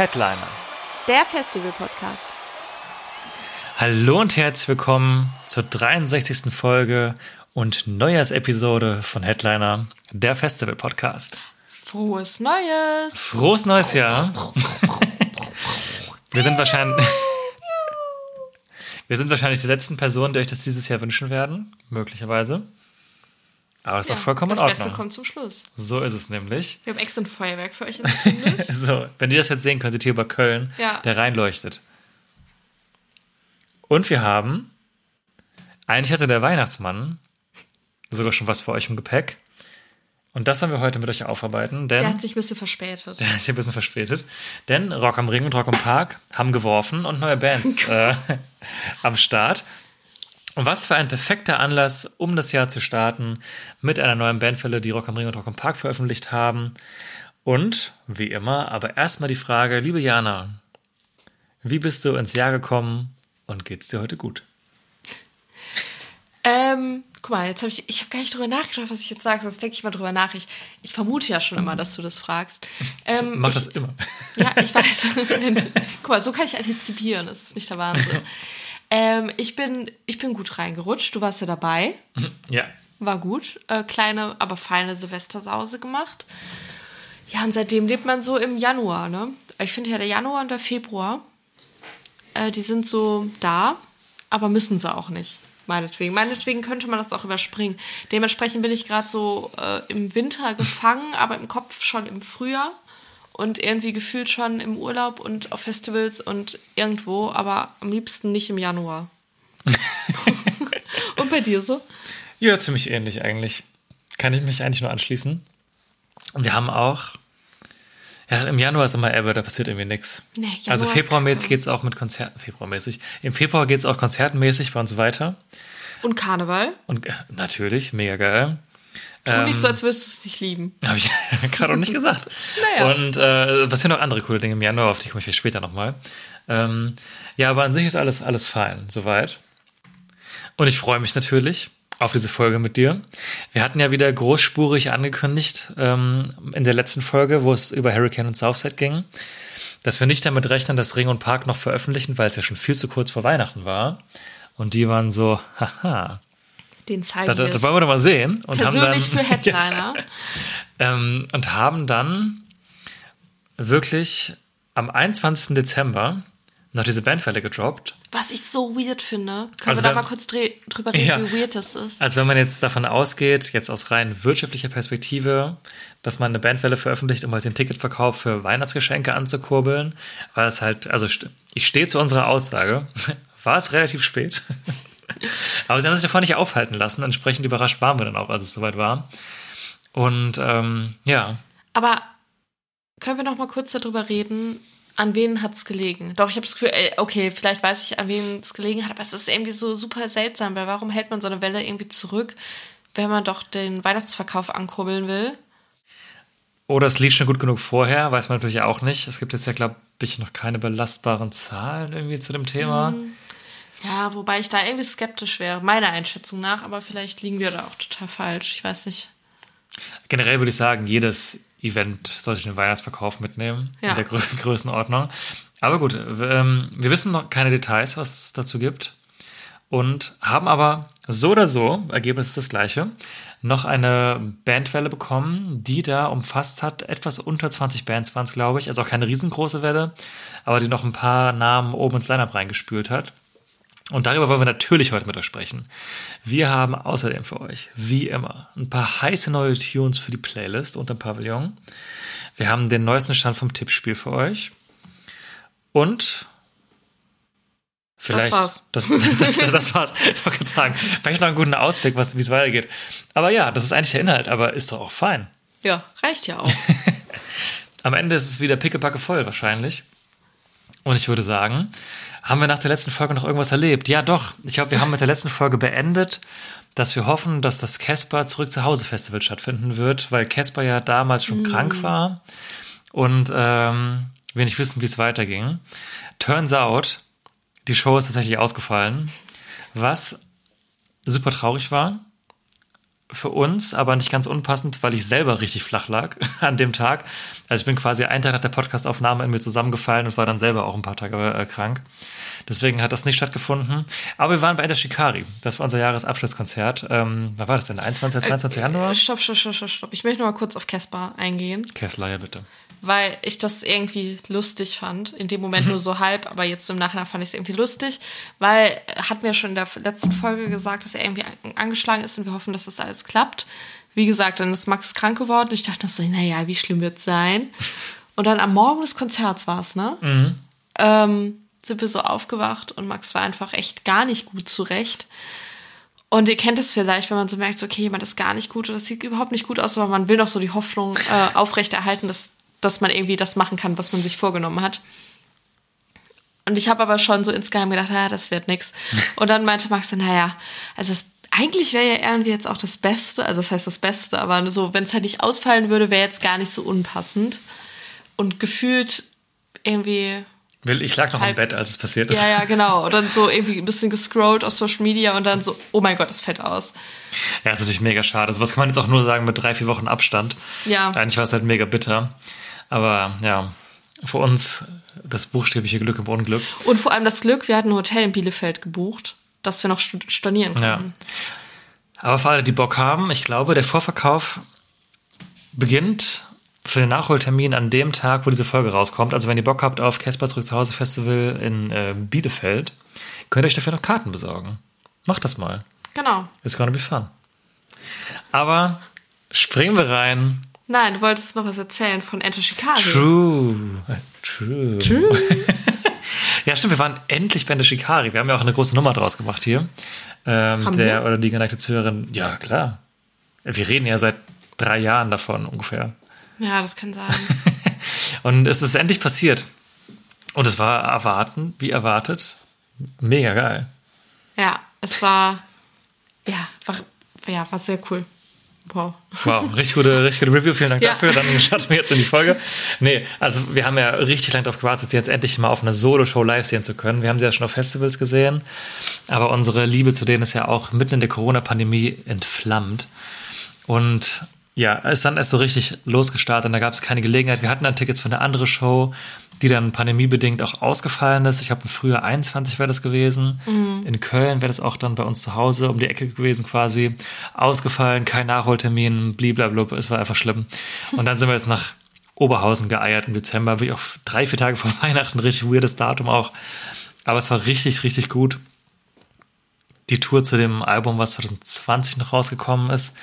Headliner. Der Festival-Podcast. Hallo und herzlich willkommen zur 63. Folge und Neujahrsepisode von Headliner, der Festival-Podcast. Frohes Neues. Frohes neues Jahr. Wir sind wahrscheinlich. Wir sind wahrscheinlich die letzten Personen, die euch das dieses Jahr wünschen werden, möglicherweise. Aber das ist auch vollkommen in das Beste Ordnung. kommt zum Schluss. So ist es nämlich. Wir haben extra ein Feuerwerk für euch entzündet. So, wenn ihr das jetzt sehen könntet hier über Köln, Ja. der reinleuchtet. Und wir haben, eigentlich hatte der Weihnachtsmann sogar schon was für euch im Gepäck. Und das wollen wir heute mit euch aufarbeiten, denn Der hat sich ein bisschen verspätet. der ist hier ein bisschen verspätet. Denn Rock am Ring und Rock am Park haben geworfen und neue Bands äh, am Start. Und was für ein perfekter Anlass, um das Jahr zu starten mit einer neuen Bandfälle, die Rock am Ring und Rock am Park veröffentlicht haben. Und wie immer, aber erstmal die Frage, liebe Jana, wie bist du ins Jahr gekommen und geht's dir heute gut? Ähm, guck mal, jetzt habe ich, ich habe gar nicht drüber nachgedacht, was ich jetzt sage, sonst denke ich mal drüber nach. Ich, ich vermute ja schon immer, dass du das fragst. Ähm, Mach ich, das immer. Ja, ich weiß. Guck mal, so kann ich antizipieren. Das ist nicht der Wahnsinn. Ähm, ich, bin, ich bin gut reingerutscht. Du warst ja dabei. Ja. War gut. Äh, kleine, aber feine Silvestersause gemacht. Ja, und seitdem lebt man so im Januar, ne? Ich finde ja, der Januar und der Februar, äh, die sind so da, aber müssen sie auch nicht. Meinetwegen. Meinetwegen könnte man das auch überspringen. Dementsprechend bin ich gerade so äh, im Winter gefangen, aber im Kopf schon im Frühjahr und irgendwie gefühlt schon im Urlaub und auf Festivals und irgendwo, aber am liebsten nicht im Januar. und bei dir so? Ja, ziemlich ähnlich eigentlich. Kann ich mich eigentlich nur anschließen. Und wir haben auch. Ja, im Januar ist immer Ebbe, da passiert irgendwie nichts. Nee, Januar also februarmäßig geht es auch mit Konzerten. Februarmäßig. Im Februar geht es auch konzertenmäßig bei uns weiter. Und Karneval? Und äh, natürlich, mega geil. Tu Ähm, nicht so, als würdest du es nicht lieben. Habe ich gerade auch nicht gesagt. Naja. Und äh, passieren noch andere coole Dinge im Januar, auf die komme ich vielleicht später nochmal. Ähm, ja, aber an sich ist alles, alles fein, soweit. Und ich freue mich natürlich auf diese Folge mit dir. Wir hatten ja wieder großspurig angekündigt ähm, in der letzten Folge, wo es über Hurricane und Southside ging, dass wir nicht damit rechnen, dass Ring und Park noch veröffentlichen, weil es ja schon viel zu kurz vor Weihnachten war. Und die waren so, haha, Den zeigen da, da, wir da es wollen wir doch mal sehen. Und persönlich haben dann, für Headliner. ähm, und haben dann wirklich am 21. Dezember noch diese Bandfälle gedroppt. Was ich so weird finde. Können Also wir da mal kurz drüber reden, Ja. wie weird das ist? Also wenn man jetzt davon ausgeht, jetzt aus rein wirtschaftlicher Perspektive, dass man eine Bandwelle veröffentlicht, um halt den Ticketverkauf für Weihnachtsgeschenke anzukurbeln, war es halt, also ich stehe zu unserer Aussage, war es relativ spät. Aber sie haben sich davon nicht aufhalten lassen. Entsprechend überrascht waren wir dann auch, als es soweit war. Und ähm, ja, Aber können wir noch mal kurz darüber reden, an wen hat es gelegen? Doch, ich habe das Gefühl, ey, okay, vielleicht weiß ich, an wen es gelegen hat, aber es ist irgendwie so super seltsam, weil warum hält man so eine Welle irgendwie zurück, wenn man doch den Weihnachtsverkauf ankurbeln will? Oder es lief schon gut genug vorher, weiß man natürlich auch nicht. Es gibt jetzt ja, glaube ich, noch keine belastbaren Zahlen irgendwie zu dem Thema. Ja, wobei ich da irgendwie skeptisch wäre, meiner Einschätzung nach, aber vielleicht liegen wir da auch total falsch. Ich weiß nicht. Generell würde ich sagen, jedes Event sollte den Weihnachtsverkauf mitnehmen Ja. in der Grö Größenordnung. Aber gut, ähm, wir wissen noch keine Details, was es dazu gibt. Und haben aber so oder so, Ergebnis ist das gleiche, noch eine Bandwelle bekommen, die da umfasst hat, etwas unter 20 Bands waren es, glaube ich. Also auch keine riesengroße Welle, aber die noch ein paar Namen oben ins Lineup reingespült hat. Und darüber wollen wir natürlich heute mit euch sprechen. Wir haben außerdem für euch, wie immer, ein paar heiße neue Tunes für die Playlist unter dem Pavillon. Wir haben den neuesten Stand vom Tippspiel für euch. Und vielleicht. war's. Das, das, das war's. Ich wollte sagen, vielleicht noch einen guten Ausblick, was- wie es weitergeht. Aber ja, das ist eigentlich der Inhalt, aber ist doch auch fein. Ja, reicht ja auch. am Ende ist es wieder pickepacke voll wahrscheinlich. Und ich würde sagen, haben wir nach der letzten Folge noch irgendwas erlebt? Ja, doch. Ich glaube, wir haben mit der letzten Folge beendet, dass wir hoffen, dass das Casper zurück zu Hause Festival stattfinden wird, weil Casper ja damals schon krank war und ähm, wir nicht wissen, wie es weiterging. Turns out, die Show ist tatsächlich ausgefallen, was super traurig war für uns, aber nicht ganz unpassend, weil ich selber richtig flach lag an dem Tag. Also ich bin quasi einen Tag nach der Podcastaufnahme in mir zusammengefallen und war dann selber auch ein paar Tage äh, krank. Deswegen hat das nicht stattgefunden. Aber wir waren bei Enter Shikari. Das war unser Jahresabschlusskonzert. Ähm, wann war das denn? 21. 22. Januar? Äh, Stopp, stopp, stopp, stopp, stopp. Ich möchte noch mal kurz auf Casper eingehen, Kessler, ja bitte. weil ich das irgendwie lustig fand. In dem Moment nur so halb, aber jetzt im Nachhinein fand ich es irgendwie lustig, weil er hat mir schon in der letzten Folge gesagt, dass er irgendwie an- angeschlagen ist und wir hoffen, dass das alles klappt. Wie gesagt, dann ist Max krank geworden. Ich dachte noch so, naja, wie schlimm wird es sein? Und dann am Morgen des Konzerts war es, ne? Ähm, sind wir so aufgewacht und Max war einfach echt gar nicht gut zurecht. Und ihr kennt es vielleicht, wenn man so merkt, so, okay, jemand ist gar nicht gut oder das sieht überhaupt nicht gut aus, aber man will noch so die Hoffnung äh, aufrechterhalten, dass, dass man irgendwie das machen kann, was man sich vorgenommen hat. Und ich habe aber schon so insgeheim gedacht, ja, das wird nix. Und dann meinte Max so, naja, also das, eigentlich wäre ja irgendwie jetzt auch das Beste, also das heißt das Beste, aber so, wenn es halt nicht ausfallen würde, wäre jetzt gar nicht so unpassend. Und gefühlt irgendwie Will, ich lag noch im Halb- Bett, als es passiert ist. ja, ja, genau. Und dann so irgendwie ein bisschen gescrollt auf Social Media und dann so, oh mein Gott, das fällt aus. Ja, ist natürlich mega schade. Also was kann man jetzt auch nur sagen mit drei, vier Wochen Abstand. Ja. Eigentlich war es halt mega bitter. Aber ja, für uns das buchstäbliche Glück im Unglück. Und vor allem das Glück, wir hatten ein Hotel in Bielefeld gebucht, dass wir noch stornieren Ja. konnten. Aber für alle, die Bock haben, ich glaube, der Vorverkauf beginnt für den Nachholtermin an dem Tag, wo diese Folge rauskommt. Also wenn ihr Bock habt auf Casper zurück zu Hause Festival in äh, Bielefeld, könnt ihr euch dafür noch Karten besorgen. Macht das mal. Genau. It's gonna be fun. Aber springen wir rein. Nein, du wolltest noch was erzählen von Enter Chicago. True. True. True. ja, stimmt, wir waren endlich bei der Shikari. Wir haben ja auch eine große Nummer draus gemacht hier. Ähm, Haben der wir? oder die geneigte Zuhörerin, ja klar. Wir reden ja seit drei Jahren davon ungefähr. Ja, das kann sein. Und es ist endlich passiert. Und es war erwarten, wie erwartet, mega geil. ja, es war, ja, war, ja, war sehr cool. Wow. Wow, richtig gute, richtig gute Review. Vielen Dank Ja. dafür. Dann starten wir jetzt in die Folge. Nee, also wir haben ja richtig lange darauf gewartet, sie jetzt endlich mal auf einer Solo-Show live sehen zu können. Wir haben sie ja schon auf Festivals gesehen, aber unsere Liebe zu denen ist ja auch mitten in der Corona-Pandemie entflammt. Und ja, ist dann erst so richtig losgestartet und da gab es keine Gelegenheit. Wir hatten dann Tickets für eine andere Show, die dann pandemiebedingt auch ausgefallen ist. Ich glaube, im Frühjahr 21 wäre das gewesen. In Köln wäre das auch dann bei uns zu Hause um die Ecke gewesen quasi. Ausgefallen, kein Nachholtermin, bliblablub, es war einfach schlimm. Und dann sind wir jetzt nach Oberhausen geeiert im Dezember, wirklich auch drei, vier Tage vor Weihnachten, richtig weirdes Datum auch. Aber es war richtig, richtig gut die Tour zu dem Album, was 2020 noch rausgekommen ist.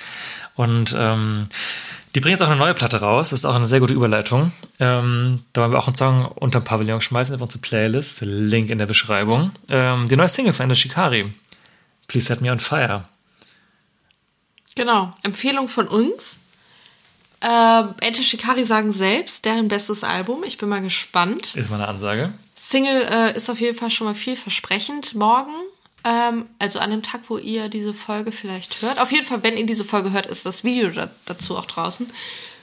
Und ähm, die bringen jetzt auch eine neue Platte raus. Das ist auch eine sehr gute Überleitung. Ähm, da wollen wir auch einen Song unter dem Pavillon schmeißen auf unsere Playlist. Link in der Beschreibung. Ähm, die neue Single von Ender Shikari. Please Set Me on Fire. Genau. Empfehlung von uns. Ähm, Enter Shikari sagen selbst, deren bestes Album. Ich bin mal gespannt. Ist meine Ansage. Single äh, ist auf jeden Fall schon mal vielversprechend. Morgen, ähm, also an dem Tag, wo ihr diese Folge vielleicht hört. Auf jeden Fall, wenn ihr diese Folge hört, ist das Video da, dazu auch draußen.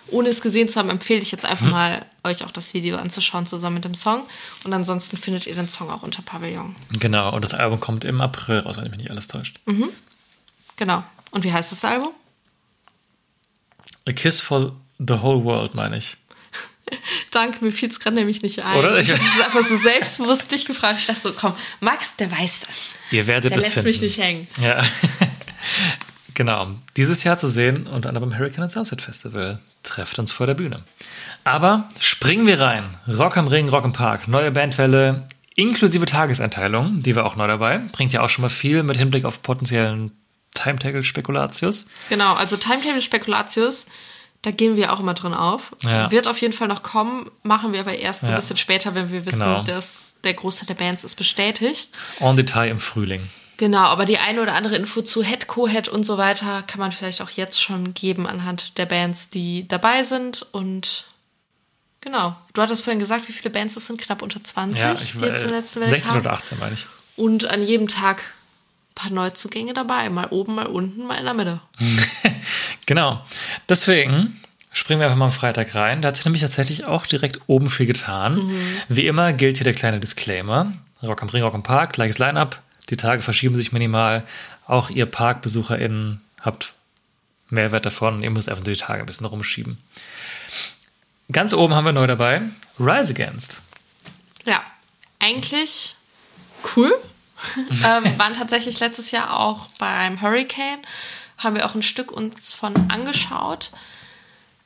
Ohne es gesehen zu haben, empfehle ich jetzt einfach mal, euch auch das Video anzuschauen zusammen mit dem Song. Und ansonsten findet ihr den Song auch unter Pavillon. Genau. Und das Album kommt im April raus, wenn mich nicht alles täuscht. Genau. Und wie heißt das Album? A Kiss for the Whole World, meine ich. Danke, mir fiel es gerade nämlich nicht ein. Oder? Ich Ich- habe es einfach so selbstbewusst dich gefragt. Ich dachte so, komm, Max, der weiß das. Ihr werdet Der es lässt finden. mich nicht hängen. Ja. genau. Dieses Jahr zu sehen, unter anderem beim Hurricane and Sunset Festival. Trefft uns vor der Bühne. Aber springen wir rein. Rock am Ring, Rock im Park, neue Bandwelle, inklusive Tageseinteilung, die war auch neu dabei. Bringt ja auch schon mal viel mit Hinblick auf potenziellen Timetable-Spekulatius. Genau, also Timetable Spekulatius, da gehen wir auch immer drin auf. Ja. Wird auf jeden Fall noch kommen, machen wir aber erst so Ja. ein bisschen später, wenn wir wissen, Genau. dass der Großteil der Bands ist bestätigt. En Detail im Frühling. Genau, aber die eine oder andere Info zu Head, Co-Head und so weiter kann man vielleicht auch jetzt schon geben anhand der Bands, die dabei sind und Genau. Du hattest vorhin gesagt, wie viele Bands es sind, knapp unter 20, Ja, ich, die jetzt in der äh, letzten Welle 16 kamen. oder 18 meine ich. Und an jedem Tag paar Neuzugänge dabei. Mal oben, mal unten, mal in der Mitte. Genau. Deswegen springen wir einfach mal am Freitag rein. Da hat sich nämlich tatsächlich auch direkt oben viel getan. Wie immer gilt hier der kleine Disclaimer. Rock am Ring, Rock am Park, gleiches Line-Up. Die Tage verschieben sich minimal. Auch ihr ParkbesucherInnen habt Mehrwert davon. Ihr müsst einfach nur die Tage ein bisschen rumschieben. Ganz oben haben wir neu dabei Rise Against. Ja, eigentlich cool. ähm, waren tatsächlich letztes Jahr auch beim Hurricane. Haben wir auch ein Stück uns von angeschaut.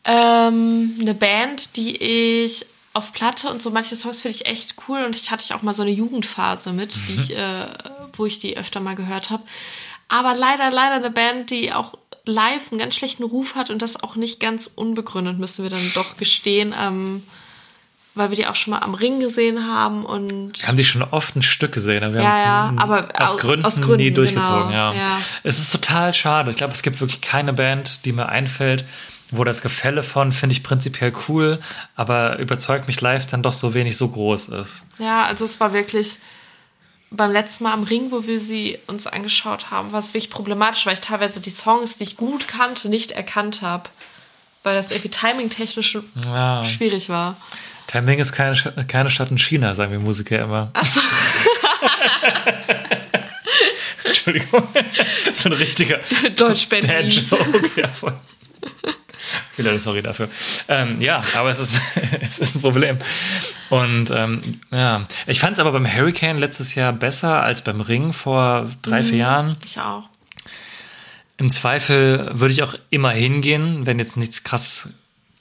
Ähm, eine Band, die ich auf Platte und so manche Songs finde ich echt cool und ich hatte ich auch mal so eine Jugendphase mit, ich, äh, wo ich die öfter mal gehört habe. Aber leider, leider eine Band, die auch live einen ganz schlechten Ruf hat und das auch nicht ganz unbegründet, müssen wir dann doch gestehen, ähm, weil wir die auch schon mal am Ring gesehen haben und Wir haben die schon oft ein Stück gesehen, aber wir Ja, haben es ja, aber aus, aus- Gründen aus Gründen, nie durchgezogen. genau, Ja. ja. Es ist total schade. Ich glaube, es gibt wirklich keine Band, die mir einfällt, wo das Gefälle von finde ich prinzipiell cool, aber überzeugt mich live dann doch so wenig so groß ist. Ja, also es war wirklich beim letzten Mal am Ring, wo wir sie uns angeschaut haben, war es wirklich problematisch, weil ich teilweise die Songs, die ich gut kannte, nicht erkannt habe. Weil das irgendwie timing-technisch Ja. schwierig war. Timing ist keine, keine Stadt in China, sagen wir Musiker immer. Entschuldigung. so ein richtiger. Ja, voll. Okay, Leute, sorry dafür. Ähm, ja, aber es ist, es ist ein Problem. Und ähm, ja, ich fand es aber beim Hurricane letztes Jahr besser als beim Ring vor drei, vier Jahren. Ich auch. Im Zweifel würde ich auch immer hingehen, wenn jetzt nichts krass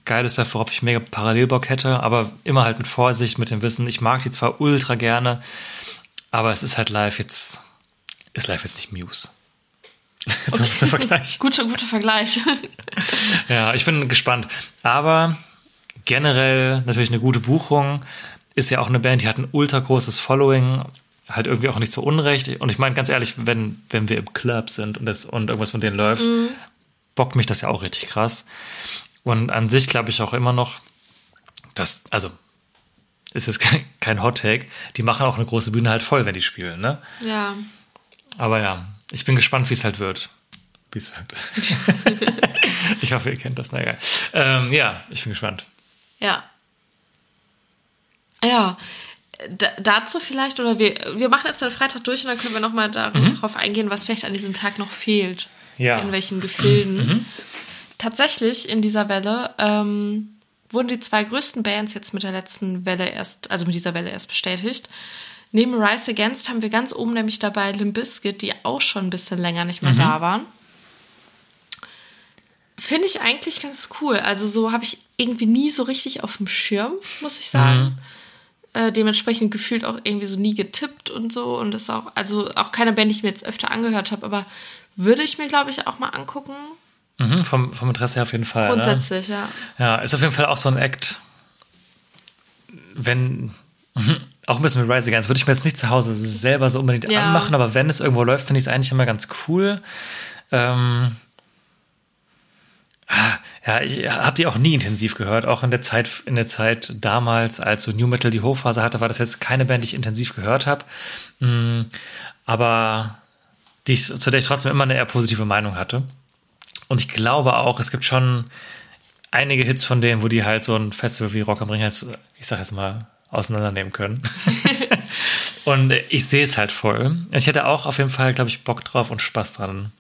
Geiles wäre, worauf ich mega Parallelbock hätte, aber immer halt mit Vorsicht, mit dem Wissen. Ich mag die zwar ultra gerne, aber es ist halt live jetzt, ist live jetzt nicht Muse. zum Vergleich. Guter, guter Vergleich. Ja, ich bin gespannt. Aber generell natürlich eine gute Buchung. Ist ja auch eine Band, die hat ein ultra großes Following. Halt irgendwie auch nicht so unrecht. Und ich meine, ganz ehrlich, wenn, wenn wir im Club sind und, das, und irgendwas von denen läuft, bockt mich das ja auch richtig krass. Und an sich glaube ich auch immer noch, dass, also, ist jetzt kein, kein Hot Take, die machen auch eine große Bühne halt voll, wenn die spielen, ne? ja. Aber ja, ich bin gespannt, wie es halt wird. Wie es wird. ich hoffe, ihr kennt das. Na egal. Ähm, ja, ich bin gespannt. Ja. Ja. Da, dazu vielleicht, oder wir, wir machen jetzt den Freitag durch und dann können wir nochmal darauf eingehen, was vielleicht an diesem Tag noch fehlt. Ja. In welchen Gefilden. Tatsächlich in dieser Welle ähm, wurden die zwei größten Bands jetzt mit der letzten Welle erst, also mit dieser Welle erst bestätigt. Neben Rise Against haben wir ganz oben nämlich dabei Limp Bizkit, die auch schon ein bisschen länger nicht mehr da waren. Finde ich eigentlich ganz cool. Also so habe ich irgendwie nie so richtig auf dem Schirm, muss ich sagen. Äh, dementsprechend gefühlt auch irgendwie so nie getippt und so. Und ist auch, also auch keine Band, die ich mir jetzt öfter angehört habe, aber würde ich mir, glaube ich, auch mal angucken. Mhm, vom, vom Interesse her auf jeden Fall. Grundsätzlich, ja. Ne? Ja, ist auf jeden Fall auch so ein Act. Wenn, auch ein bisschen mit Rise Against, würde ich mir jetzt nicht zu Hause selber so unbedingt Ja. anmachen, aber wenn es irgendwo läuft, finde ich es eigentlich immer ganz cool. Ähm, ja, ich habe die auch nie intensiv gehört, auch in der Zeit, in der Zeit damals, als so New Metal die Hochphase hatte, war das jetzt keine Band, die ich intensiv gehört habe. Mm, aber die ich, zu der ich trotzdem immer eine eher positive Meinung hatte. Und ich glaube auch, es gibt schon einige Hits von denen, wo die halt so ein Festival wie Rock am Ring halt, ich sag jetzt mal, auseinandernehmen können. und ich sehe es halt voll. Ich hätte auch auf jeden Fall, glaube ich, Bock drauf und Spaß dran.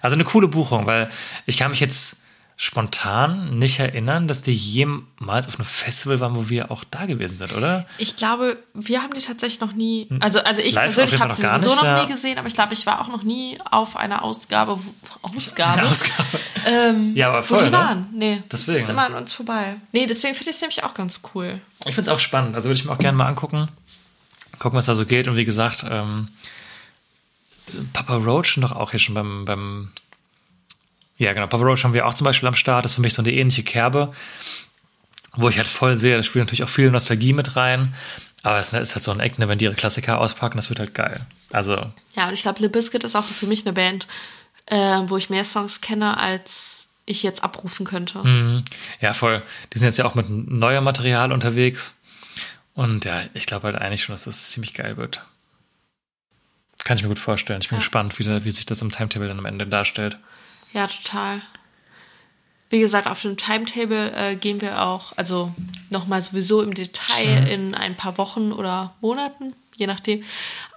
Also eine coole Buchung, weil ich kann mich jetzt spontan nicht erinnern, dass die jemals auf einem Festival waren, wo wir auch da gewesen sind, oder? Ich glaube, wir haben die tatsächlich noch nie. Also, also ich Live persönlich habe sie sowieso nicht, noch ja. nie gesehen, aber ich glaube, ich war auch noch nie auf einer Ausgabe. wo- Ausgabe? Eine Ausgabe. Ähm, Ja, aber voll, wo die ne? waren. Nee, Deswegen. Das ist immer an uns vorbei. Nee, deswegen finde ich es nämlich auch ganz cool. Ich finde es auch spannend. Also würde ich mir auch gerne mal angucken. Gucken, was da so geht. Und wie gesagt, ähm, Papa Roach noch auch hier schon beim, beim ja genau, Papa Roach haben wir auch zum Beispiel am Start. Das ist für mich so eine ähnliche Kerbe, wo ich halt voll sehe, da spielt natürlich auch viel Nostalgie mit rein. Aber es ist halt so ein Eck, ne, wenn die ihre Klassiker auspacken, das wird halt geil. Also, Ja, und ich glaube, Le Biscuit ist auch für mich eine Band, äh, wo ich mehr Songs kenne, als ich jetzt abrufen könnte. Mhm. Ja, voll. Die sind jetzt ja auch mit neuem Material unterwegs. Und ja, ich glaube halt eigentlich schon, dass das ziemlich geil wird. Kann ich mir gut vorstellen. Ich bin Ja. gespannt, wie, wie sich das im Timetable dann am Ende darstellt. Ja, total. Wie gesagt, auf dem Timetable äh, gehen wir auch, also nochmal sowieso im Detail in ein paar Wochen oder Monaten, je nachdem,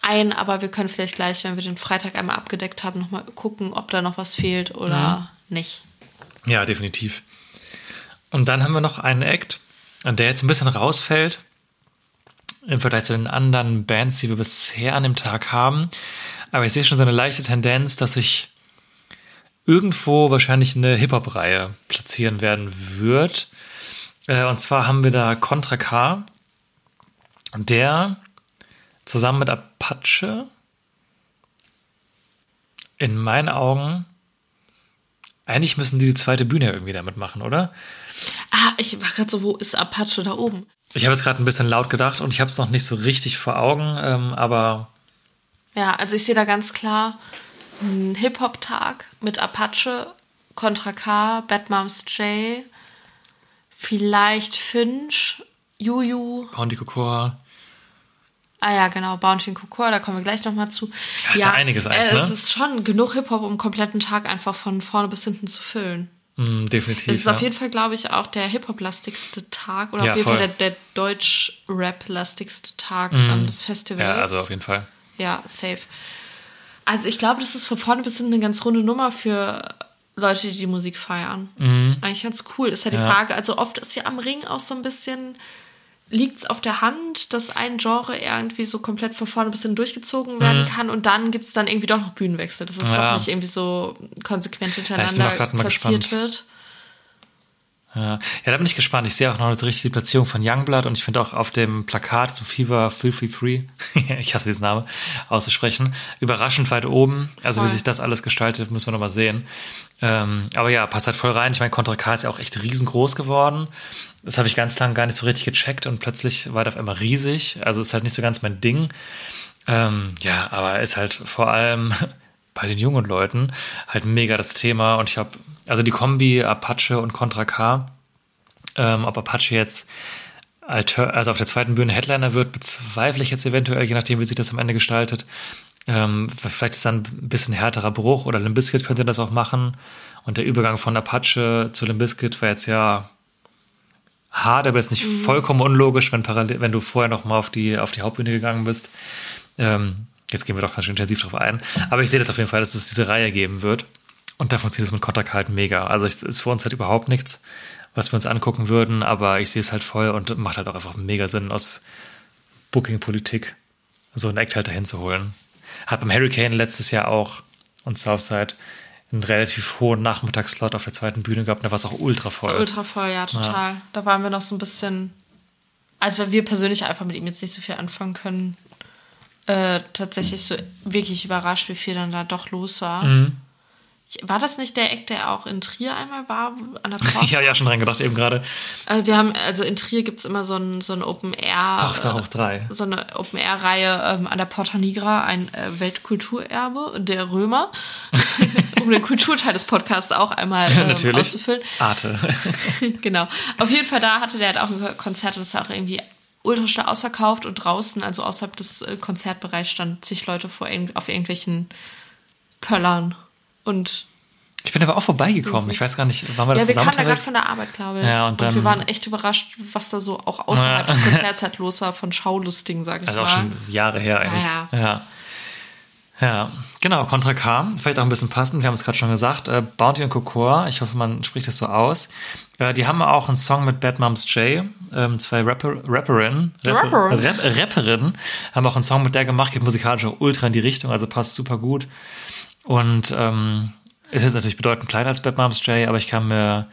ein. Aber wir können vielleicht gleich, wenn wir den Freitag einmal abgedeckt haben, nochmal gucken, ob da noch was fehlt oder nicht. Ja, definitiv. Und dann haben wir noch einen Act, der jetzt ein bisschen rausfällt im Vergleich zu den anderen Bands, die wir bisher an dem Tag haben. Aber ich sehe schon so eine leichte Tendenz, dass sich irgendwo wahrscheinlich eine Hip-Hop-Reihe platzieren werden wird. Äh, Und zwar haben wir da Contra K, der zusammen mit Apache in meinen Augen eigentlich müssen die die zweite Bühne irgendwie damit machen, oder? Ah, ich war gerade so, wo ist Apache da oben? Ich habe jetzt gerade ein bisschen laut gedacht und ich habe es noch nicht so richtig vor Augen, ähm, aber Ja, also ich sehe da ganz klar einen Hip-Hop-Tag mit Apache, Contra K, Bad Moms J, vielleicht Finch, Juju, Poundy Kokor, ah ja, genau, Bounty und Kokor, da kommen wir gleich nochmal zu. Ja, ist ja einiges eigentlich, äh, ne? Es ist schon genug Hip-Hop, um einen kompletten Tag einfach von vorne bis hinten zu füllen. mh, definitiv. Es ist ja. auf jeden Fall, glaube ich, auch der Hip-Hop-lastigste Tag oder Ja, auf jeden voll. Fall der, der Deutsch-Rap-lastigste Tag ähm, des Festivals. ja, also auf jeden Fall. Ja, safe. Also ich glaube, das ist von vorne bis hinten eine ganz runde Nummer für Leute, die die Musik feiern. Eigentlich ganz cool. Ist ja die Ja. Frage, also oft ist ja am Ring auch so ein bisschen, liegt es auf der Hand, dass ein Genre irgendwie so komplett von vorne bis hinten durchgezogen werden kann und dann gibt es dann irgendwie doch noch Bühnenwechsel, dass es Ja. doch nicht irgendwie so konsequent hintereinander mal platziert gespannt. wird. Ja. da bin ich gespannt. Ich sehe auch noch so richtig die Platzierung von Youngblood und ich finde auch auf dem Plakat so Fever 333, ich hasse diesen Namen, auszusprechen, überraschend weit oben. Also wie Voll. sich das alles gestaltet, müssen wir noch mal sehen. Ähm, aber ja, passt halt voll rein. Ich meine, Contra K ist ja auch echt riesengroß geworden. Das habe ich ganz lange gar nicht so richtig gecheckt und plötzlich war der auf einmal riesig. Also ist halt nicht so ganz mein Ding. Ähm, ja, aber ist halt vor allem bei den jungen Leuten halt mega das Thema. Und ich habe, also die Kombi Apache und Contra K, ähm, ob Apache jetzt alter, also auf der zweiten Bühne Headliner wird, bezweifle ich jetzt eventuell, je nachdem, wie sich das am Ende gestaltet. Ähm, vielleicht ist dann ein bisschen härterer Bruch oder Limp Bizkit könnte das auch machen. Und der Übergang von Apache zu Limp Bizkit war jetzt ja hart, aber jetzt nicht vollkommen unlogisch, wenn, parallel, wenn du vorher noch mal auf die, auf die Hauptbühne gegangen bist. Ähm, jetzt gehen wir doch ganz schön intensiv drauf ein. Aber ich sehe das auf jeden Fall, dass es diese Reihe geben wird. Und davon zieht es mit Kontakt halt mega. Also es ist für uns halt überhaupt nichts, was wir uns angucken würden, aber ich sehe es halt voll und macht halt auch einfach mega Sinn aus Booking-Politik, so einen Act halt dahin zu holen. Hat beim Hurricane letztes Jahr auch und Southside einen relativ hohen Nachmittagsslot auf der zweiten Bühne gehabt, da war es auch ultra voll. So ultra voll, ja, total. Da waren wir noch so ein bisschen, also wenn wir persönlich einfach mit ihm jetzt nicht so viel anfangen können, äh, tatsächlich so wirklich überrascht, wie viel dann da doch los war. Mhm. War das nicht der Eck, der auch in Trier einmal war, an der Port? Ich habe ja schon dran gedacht, eben gerade. äh, wir haben, also in Trier gibt es immer so ein, so ein Open Air. Doch, da auch drei. so eine Open-Air-Reihe ähm, an der Porta Nigra, ein äh, Weltkulturerbe der Römer, um den Kulturteil des Podcasts auch einmal ähm, Natürlich. auszufüllen. Arte. genau. Auf jeden Fall, da hatte der halt auch ein Konzert und das war auch irgendwie ultra schnell ausverkauft und draußen, also außerhalb des äh, Konzertbereichs, standen zig Leute vor auf irgendwelchen Pöllern. Und Ich bin aber auch vorbeigekommen. Ich weiß gar nicht, waren wir ja, das wir zusammen kamen da gerade von der Arbeit, glaube ich. Ja, und und, dann- wir waren echt überrascht, was da so auch außerhalb Ja. des Konzerts halt los war, von Schaulustigen, sag ich Also mal. auch schon Jahre her eigentlich. Ja, ja. Ja, genau, Contra K, vielleicht auch ein bisschen passend, wir haben es gerade schon gesagt, äh, Bounty und Kokor, ich hoffe, man spricht das so aus. Äh, die haben auch einen Song mit Bad Moms J, ähm, zwei Rapper, Rapperinnen, Rapper, Rapper. Rap, Rapperinnen, haben auch einen Song mit der gemacht, geht musikalisch auch ultra in die Richtung, also passt super gut. Und ähm, ist jetzt natürlich bedeutend kleiner als Bad Moms J, aber ich kann mir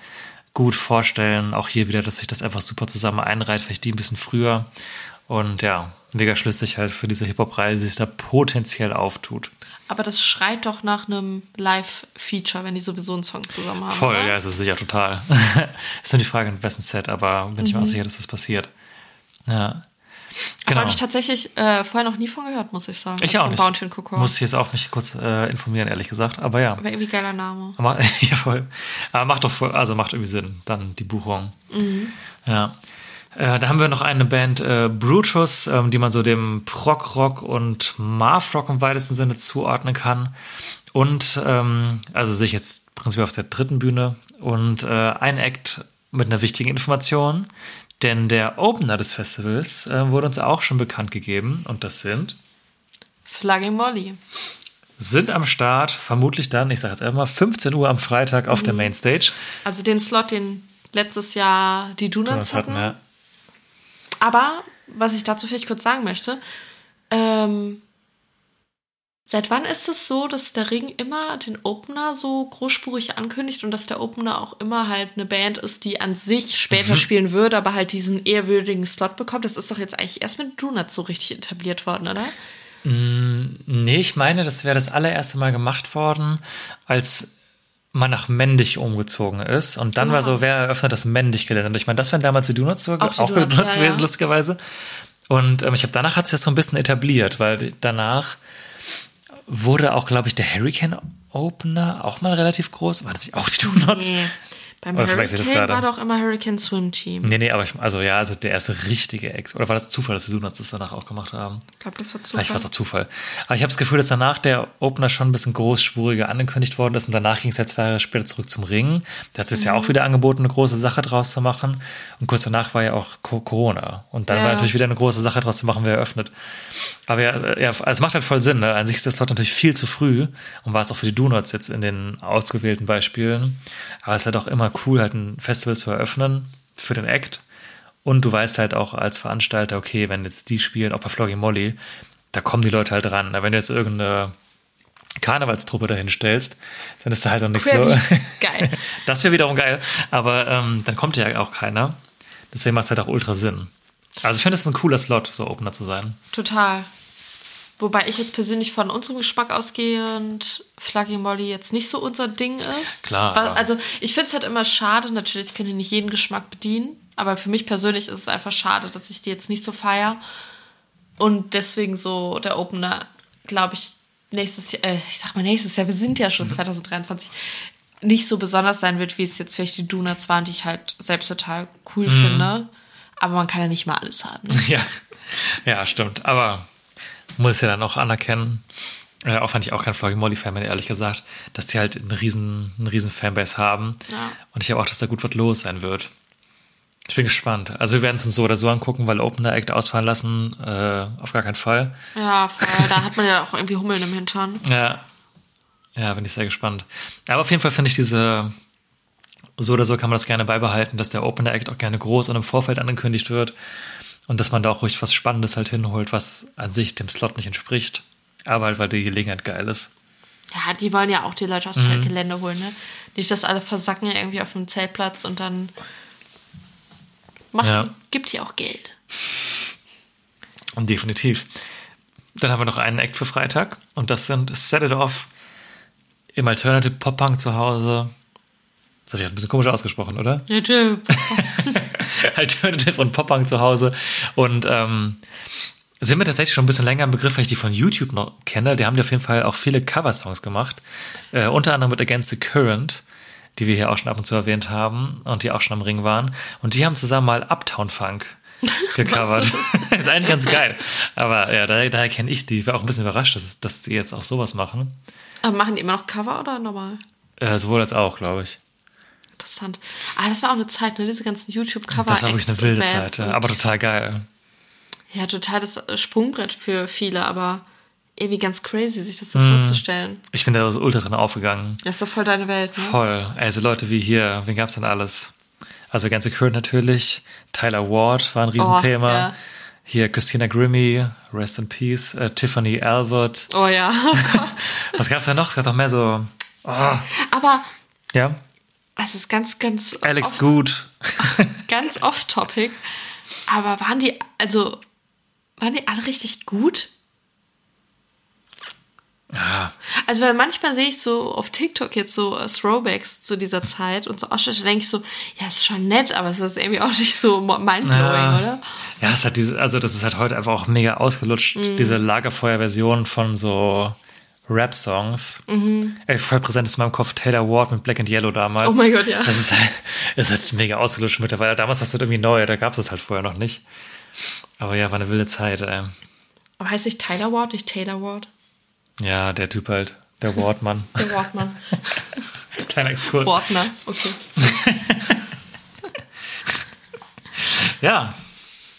gut vorstellen, auch hier wieder, dass sich das einfach super zusammen einreiht, vielleicht die ein bisschen früher. Und ja, mega schlüssig halt für diese Hip-Hop-Reihe, die sich da potenziell auftut. Aber das schreit doch nach einem Live-Feature, wenn die sowieso einen Song zusammen haben. Voll, oder? ja, das ist sicher total. ist nur die Frage, in wessen Set, aber bin ich mir auch sicher, dass das passiert. Ja. Genau. Habe ich tatsächlich äh, vorher noch nie von gehört, muss ich sagen. Ich Also auch nicht. Bounty and Cocoa. Muss ich jetzt auch mich kurz äh, informieren, ehrlich gesagt. Aber ja. Aber irgendwie geiler Name. Aber, ja, voll. Aber macht doch voll, also macht irgendwie Sinn, dann die Buchung. Ja. Äh, da haben wir noch eine Band, äh, Brutus, ähm, die man so dem Prog-Rock und Marv-Rock im weitesten Sinne zuordnen kann. Und, ähm, also sehe ich jetzt prinzipiell auf der dritten Bühne. Und äh, ein Act mit einer wichtigen Information, denn der Opener des Festivals äh, wurde uns auch schon bekannt gegeben. Und das sind Flogging Molly. sind am Start, vermutlich dann, ich sage jetzt einfach mal, 15 Uhr am Freitag auf der Mainstage. Also den Slot, den letztes Jahr die Donuts Das hatten hatten. wir. Aber was ich dazu vielleicht kurz sagen möchte, ähm, seit wann ist es so, dass der Ring immer den Opener so großspurig ankündigt und dass der Opener auch immer halt eine Band ist, die an sich später spielen würde, aber halt diesen ehrwürdigen Slot bekommt? Das ist doch jetzt eigentlich erst mit Donuts so richtig etabliert worden, oder? Nee, ich meine, das wäre das allererste Mal gemacht worden, als man nach Mendig umgezogen ist. Und dann war so, wer eröffnet das Mendig-Gelände? Und ich meine, das wären damals die Donuts, Auch auch, die Donuts, ja, gewesen, ja. lustigerweise. Und ähm, ich habe danach hat sich das so ein bisschen etabliert, weil danach wurde auch, glaube ich, der Hurricane Opener auch mal relativ groß. War das nicht auch die Donuts? Nee. Beim Oder Hurricane war doch immer Hurricane Swim Team. Nee, nee, aber ich, also ja, also der erste richtige Act. Oder war das Zufall, dass die Donuts das danach auch gemacht haben? Ich glaube, das war Zufall. Ich weiß auch Zufall. Aber ich habe das Gefühl, dass danach der Opener schon ein bisschen großspuriger angekündigt worden ist und danach ging es ja zwei Jahre später zurück zum Ring. Da hat es Mhm. ja auch wieder angeboten, eine große Sache draus zu machen. Und kurz danach war ja auch Co Corona. Und dann Ja. war natürlich wieder eine große Sache draus zu machen, wer eröffnet. Aber ja, ja, es macht halt voll Sinn. Ne? An sich ist das dort natürlich viel zu früh und war es auch für die Donuts jetzt in den ausgewählten Beispielen. Aber es ist halt auch immer cool, halt ein Festival zu eröffnen für den Act. Und du weißt halt auch als Veranstalter, okay, wenn jetzt die spielen, auch bei Floggy Molly, da kommen die Leute halt ran. Wenn du jetzt irgendeine Karnevalstruppe dahin stellst, dann ist da halt noch nichts los. Geil. Das wäre wiederum geil. Aber ähm, dann kommt ja auch keiner. Deswegen macht es halt auch ultra Sinn. Also ich finde es ist ein cooler Slot, so Opener zu sein. Total. Wobei ich jetzt persönlich von unserem Geschmack ausgehend Flaggy Molly jetzt nicht so unser Ding ist. Klar, Weil, also ich finde es halt immer schade, natürlich können die nicht jeden Geschmack bedienen, aber für mich persönlich ist es einfach schade, dass ich die jetzt nicht so feier. Und deswegen so der Opener, glaube ich, nächstes Jahr, äh, ich sag mal nächstes Jahr, wir sind ja schon 2023, nicht so besonders sein wird, wie es jetzt vielleicht die Donuts waren, die ich halt selbst total cool finde. Aber man kann ja nicht mal alles haben. Ne? Ja, ja stimmt. Aber muss ja dann auch anerkennen, äh, auch wenn ich auch kein Floggy Molly-Fan ehrlich gesagt, dass die halt einen riesen, einen riesen Fanbase haben. Ja. Und ich glaube auch, dass da gut was los sein wird. Ich bin gespannt. Also wir werden es uns so oder so angucken, weil Opener Act ausfallen lassen, äh, auf gar keinen Fall. Ja, voll. Da hat man ja auch irgendwie Hummeln im Hintern. Ja. Ja, bin ich sehr gespannt. Aber auf jeden Fall finde ich diese, so oder so kann man das gerne beibehalten, dass der Opener Act auch gerne groß und im Vorfeld angekündigt wird und dass man da auch ruhig was Spannendes halt hinholt, was an sich dem Slot nicht entspricht. Aber halt, weil die Gelegenheit geil ist. Ja, die wollen ja auch die Leute aus Mhm. dem Gelände holen, ne? Nicht, dass alle versacken irgendwie auf dem Zeltplatz und dann machen, Ja. gibt die auch Geld. Und definitiv. Dann haben wir noch einen Act für Freitag und das sind Set It Off im Alternative Pop Punk zu Hause. Das habe ich ein bisschen komisch ausgesprochen, oder? Ja, Typ. Alternative und Pop-Punk zu Hause. Und ähm, sind mir tatsächlich schon ein bisschen länger im Begriff, weil ich die von YouTube noch kenne. Die haben die auf jeden Fall auch viele Cover-Songs gemacht. Äh, unter anderem mit Against the Current, die wir hier auch schon ab und zu erwähnt haben und die auch schon am Ring waren. Und die haben zusammen mal Uptown Funk gecovert. ist eigentlich ganz geil. Aber ja, daher, daher kenne ich die. Ich war auch ein bisschen überrascht, dass, dass die jetzt auch sowas machen. Aber machen die immer noch Cover oder normal? Äh, sowohl als auch, glaube ich. Interessant. Ah, das war auch eine Zeit, ne? Diese ganzen YouTube-Cover. Das war wirklich eine wilde Zeit, ja, aber total geil. Ja, total das äh, Sprungbrett für viele, aber irgendwie ganz crazy, sich das so Mhm. vorzustellen. Ich bin da so ultra drin aufgegangen. Das ist doch voll deine Welt, ne? Voll. Also Leute wie hier, wen gab's denn alles? Also ganze Current natürlich, Tyler Ward war ein Riesenthema. Oh, ja. Hier Christina Grimmie, Rest in Peace, äh, Tiffany Albert. Oh ja, oh Gott. Was gab's da noch? Es gab doch mehr so. Oh, Aber ja, es ist ganz, ganz Alex off, Good. ganz off-topic. Aber waren die, also, waren die alle richtig gut? Ja, Also, weil manchmal sehe ich so auf TikTok jetzt so äh, Throwbacks zu dieser Zeit und so Ausschnitte, da denke ich so, ja, ist schon nett, aber es ist irgendwie auch nicht so mindblowing, ja. oder? Ja, es hat diese, also das ist halt heute einfach auch mega ausgelutscht, Mhm. diese Lagerfeuer-Version von so Rap-Songs. Ey, voll präsent ist in meinem Kopf Taylor Ward mit Black and Yellow damals. Mhm. Oh mein Gott, ja. Das ist halt, das ist halt mega ausgelutscht mittlerweile. Damals hast du irgendwie neu, da gab es das halt vorher noch nicht. Aber ja, war eine wilde Zeit, ey. Aber heißt nicht Tyler Ward, nicht Taylor Ward? Ja, der Typ halt, der Wardmann. Der Wardmann. Kleiner Exkurs. Wardner, okay. Ja,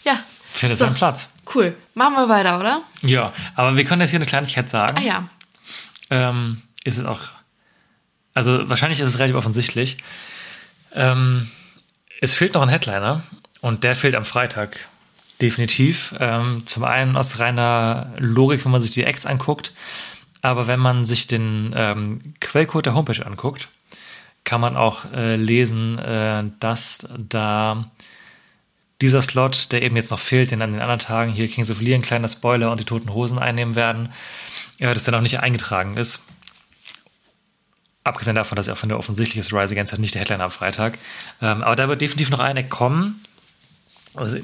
Ja, findet So. seinen Platz. cool. Machen wir weiter, oder? Ja, aber wir können jetzt hier eine Kleinigkeit sagen. Ah ja. Ähm, ist es auch, also wahrscheinlich ist es relativ offensichtlich. Ähm, es fehlt noch ein Headliner und der fehlt am Freitag. Definitiv. Ähm, zum einen aus reiner Logik, wenn man sich die Acts anguckt, aber wenn man sich den ähm, Quellcode der Homepage anguckt, kann man auch äh, lesen, äh, dass da dieser Slot, der eben jetzt noch fehlt, den an den anderen Tagen hier Kings of ein kleiner Spoiler und die Toten Hosen einnehmen werden, ja, dass der noch nicht eingetragen ist. Abgesehen davon, dass er auch von der offensichtlich ist, Rise Against hat nicht der Headliner am Freitag. Ähm, aber da wird definitiv noch eine kommen. Also,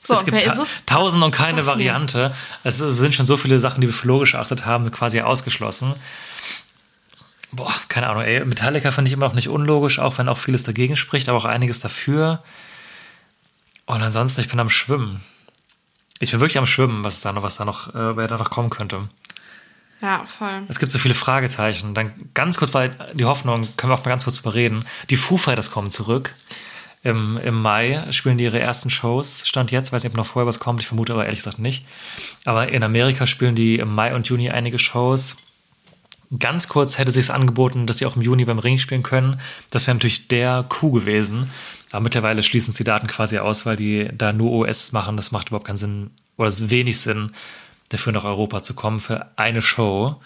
So, es gibt ta es? tausend und keine. Variante. Es sind schon so viele Sachen, die wir für logisch erachtet haben, quasi ausgeschlossen. Boah, keine Ahnung, ey. Metallica finde ich immer noch nicht unlogisch, auch wenn auch vieles dagegen spricht, aber auch einiges dafür. Und ansonsten, ich bin am Schwimmen. Ich bin wirklich am Schwimmen, was da noch, was da noch, äh, wer da noch kommen könnte. Ja, voll. Es gibt so viele Fragezeichen. Dann ganz kurz, weil die Hoffnung, können wir auch mal ganz kurz drüber reden. Die Foo Fighters kommen zurück. Im, Im Mai spielen die ihre ersten Shows. Stand jetzt, weiß nicht, ob noch vorher was kommt. Ich vermute aber ehrlich gesagt nicht. Aber in Amerika spielen die im Mai und Juni einige Shows. Ganz kurz hätte sich angeboten, dass sie auch im Juni beim Ring spielen können. Das wäre natürlich der Coup gewesen. Aber mittlerweile schließen sie Daten quasi aus, weil die da nur OS machen. Das macht überhaupt keinen Sinn oder es wenig Sinn, dafür nach Europa zu kommen für eine Show.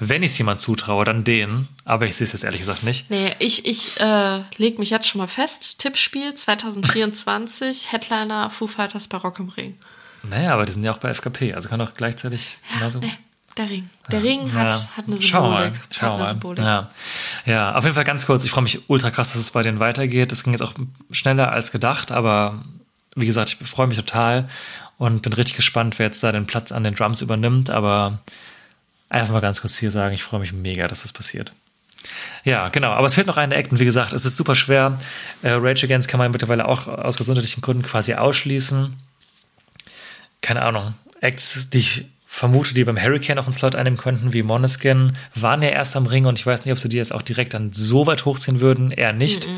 Wenn ich es jemand zutraue, dann den. Aber ich sehe es jetzt ehrlich gesagt nicht. Nee, ich, ich äh, leg mich jetzt schon mal fest. Tippspiel 2024, Headliner Foo Fighters bei Rock im Ring. Naja, aber die sind ja auch bei FKP. Also kann auch gleichzeitig genauso. Nee, der Ring. Der Ring hat, Ja. hat eine Symbolik. Schauen wir mal. wir mal. Symbolik. Ja. ja, auf jeden Fall ganz kurz. Ich freue mich ultra krass, dass es bei denen weitergeht. Es ging jetzt auch schneller als gedacht, aber wie gesagt, ich freue mich total und bin richtig gespannt, wer jetzt da den Platz an den Drums übernimmt. Aber einfach mal ganz kurz hier sagen, ich freue mich mega, dass das passiert. Ja, genau. Aber es fehlt noch eine Act. Und wie gesagt, es ist super schwer. Äh, Rage Against kann man mittlerweile auch aus gesundheitlichen Gründen quasi ausschließen. Keine Ahnung. Acts, die ich vermute, die beim Hurricane auch einen Slot einnehmen könnten, wie Moneskin, waren ja erst am Ring und ich weiß nicht, ob sie die jetzt auch direkt dann so weit hochziehen würden. Eher nicht.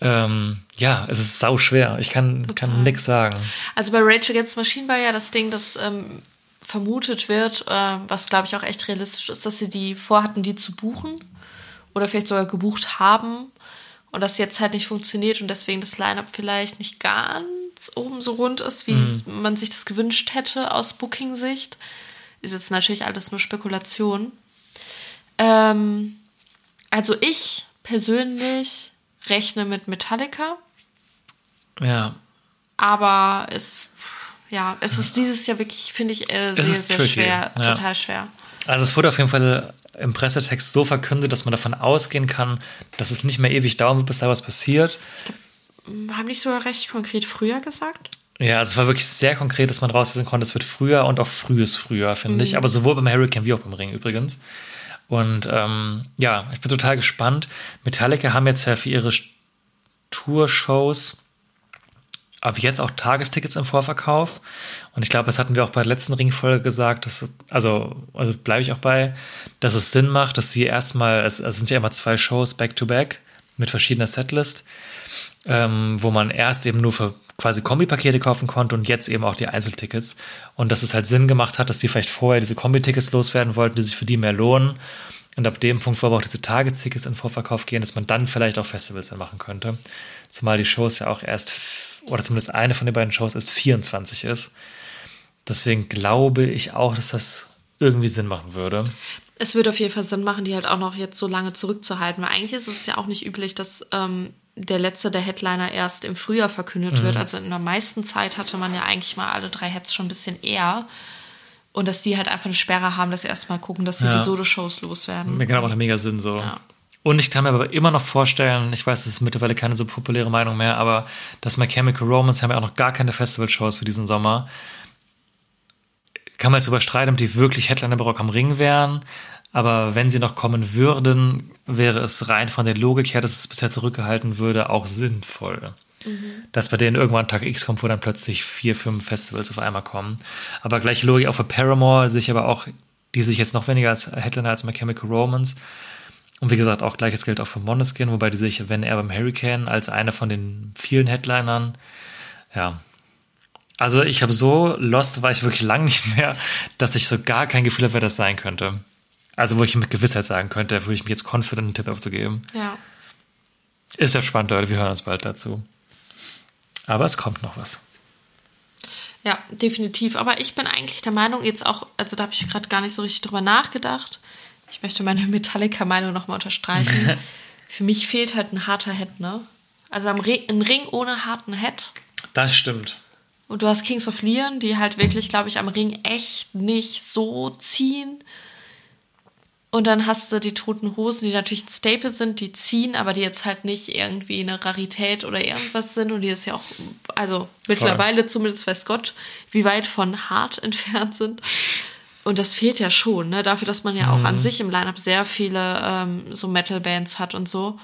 Ähm, ja, es ist sau schwer. Ich kann, kann nix sagen. Also bei Rage Against Machine war ja das Ding, das ähm, vermutet wird, äh, was glaube ich auch echt realistisch ist, dass sie die vorhatten, die zu buchen oder vielleicht sogar gebucht haben und das jetzt halt nicht funktioniert und deswegen das Line-Up vielleicht nicht ganz oben so rund ist, wie es- man sich das gewünscht hätte aus Booking-Sicht. Ist jetzt natürlich alles nur Spekulation. Ähm, also ich persönlich rechne mit Metallica. Ja, Aber es, ja, es ist dieses Jahr wirklich, finde ich, äh, sehr, sehr tricky, schwer. ja. Total schwer. Also es wurde auf jeden Fall im Pressetext so verkündet, dass man davon ausgehen kann, dass es nicht mehr ewig dauern wird, bis da was passiert. Haben nicht sogar recht konkret früher gesagt? Ja, also es war wirklich sehr konkret, dass man rauslesen konnte, es wird früher und auch frühes früher, finde ich. Aber sowohl beim Hurricane wie auch beim Ring übrigens. Und ähm, ja, ich bin total gespannt. Metallica haben jetzt ja für ihre Tour-Shows ab jetzt auch Tagestickets im Vorverkauf. Und ich glaube, das hatten wir auch bei der letzten Ringfolge gesagt, dass, also, also bleibe ich auch bei, dass es Sinn macht, dass sie erstmal, es, es sind ja immer zwei Shows back-to-back mit verschiedener Setlist, ähm, wo man erst eben nur für quasi Kombipakete kaufen konnte und jetzt eben auch die Einzeltickets. Und dass es halt Sinn gemacht hat, dass die vielleicht vorher diese Kombi-Tickets loswerden wollten, die sich für die mehr lohnen. Und ab dem Punkt, wo aber auch diese Tagestickets in Vorverkauf gehen, dass man dann vielleicht auch Festivals dann machen könnte. Zumal die Shows ja auch erst, oder zumindest eine von den beiden Shows erst 24 ist. Deswegen glaube ich auch, dass das irgendwie Sinn machen würde. Es würde auf jeden Fall Sinn machen, die halt auch noch jetzt so lange zurückzuhalten, weil eigentlich ist es ja auch nicht üblich, dass ähm, der letzte der Headliner erst im Frühjahr verkündet wird. Also in der meisten Zeit hatte man ja eigentlich mal alle drei Heads schon ein bisschen eher. Und dass die halt einfach eine Sperre haben, dass sie erstmal gucken, dass sie Ja. die Solo-Shows loswerden. Mir genau macht mega Sinn so. Ja. Und ich kann mir aber immer noch vorstellen, ich weiß, das ist mittlerweile keine so populäre Meinung mehr, aber dass My Chemical Romance haben ja auch noch gar keine Festivalshows für diesen Sommer. Kann man jetzt überstreiten, ob die wirklich Headliner bei Rock am Ring wären. Aber wenn sie noch kommen würden, wäre es rein von der Logik her, dass es bisher zurückgehalten würde, auch sinnvoll. Dass bei denen irgendwann Tag X kommt, wo dann plötzlich vier, fünf Festivals auf einmal kommen. Aber gleiche Logik auch für Paramore, sich aber auch, die sich jetzt noch weniger als Headliner als My Chemical Romance. Und wie gesagt, auch gleiches gilt auch für Moneskin, wobei die sich, wenn er beim Hurricane, als einer von den vielen Headlinern, ja. Also ich habe so Lost war ich wirklich lang nicht mehr, dass ich so gar kein Gefühl habe, wer das sein könnte. Also wo ich mit Gewissheit sagen könnte, würde ich mich jetzt confident einen Tipp aufzugeben. Ja. Ist ja spannend, Leute, wir hören uns bald dazu. Aber es kommt noch was. Ja, definitiv. Aber ich bin eigentlich der Meinung, jetzt auch, also da habe ich gerade gar nicht so richtig drüber nachgedacht. Ich möchte meine Metallica-Meinung nochmal unterstreichen. Für mich fehlt halt ein harter Head, ne? Also ein Ring ohne harten Head. Das stimmt. Und du hast Kings of Leon, die halt wirklich, glaube ich, am Ring echt nicht so ziehen. Und dann hast du die toten Hosen, die natürlich ein Staple sind, die ziehen, aber die jetzt halt nicht irgendwie eine Rarität oder irgendwas sind und die jetzt ja auch, also mittlerweile zumindest weiß Gott, wie weit von hart entfernt sind. Und das fehlt ja schon, ne? Dafür, dass man ja auch an sich im Line-Up sehr viele ähm, so Metal-Bands hat und so.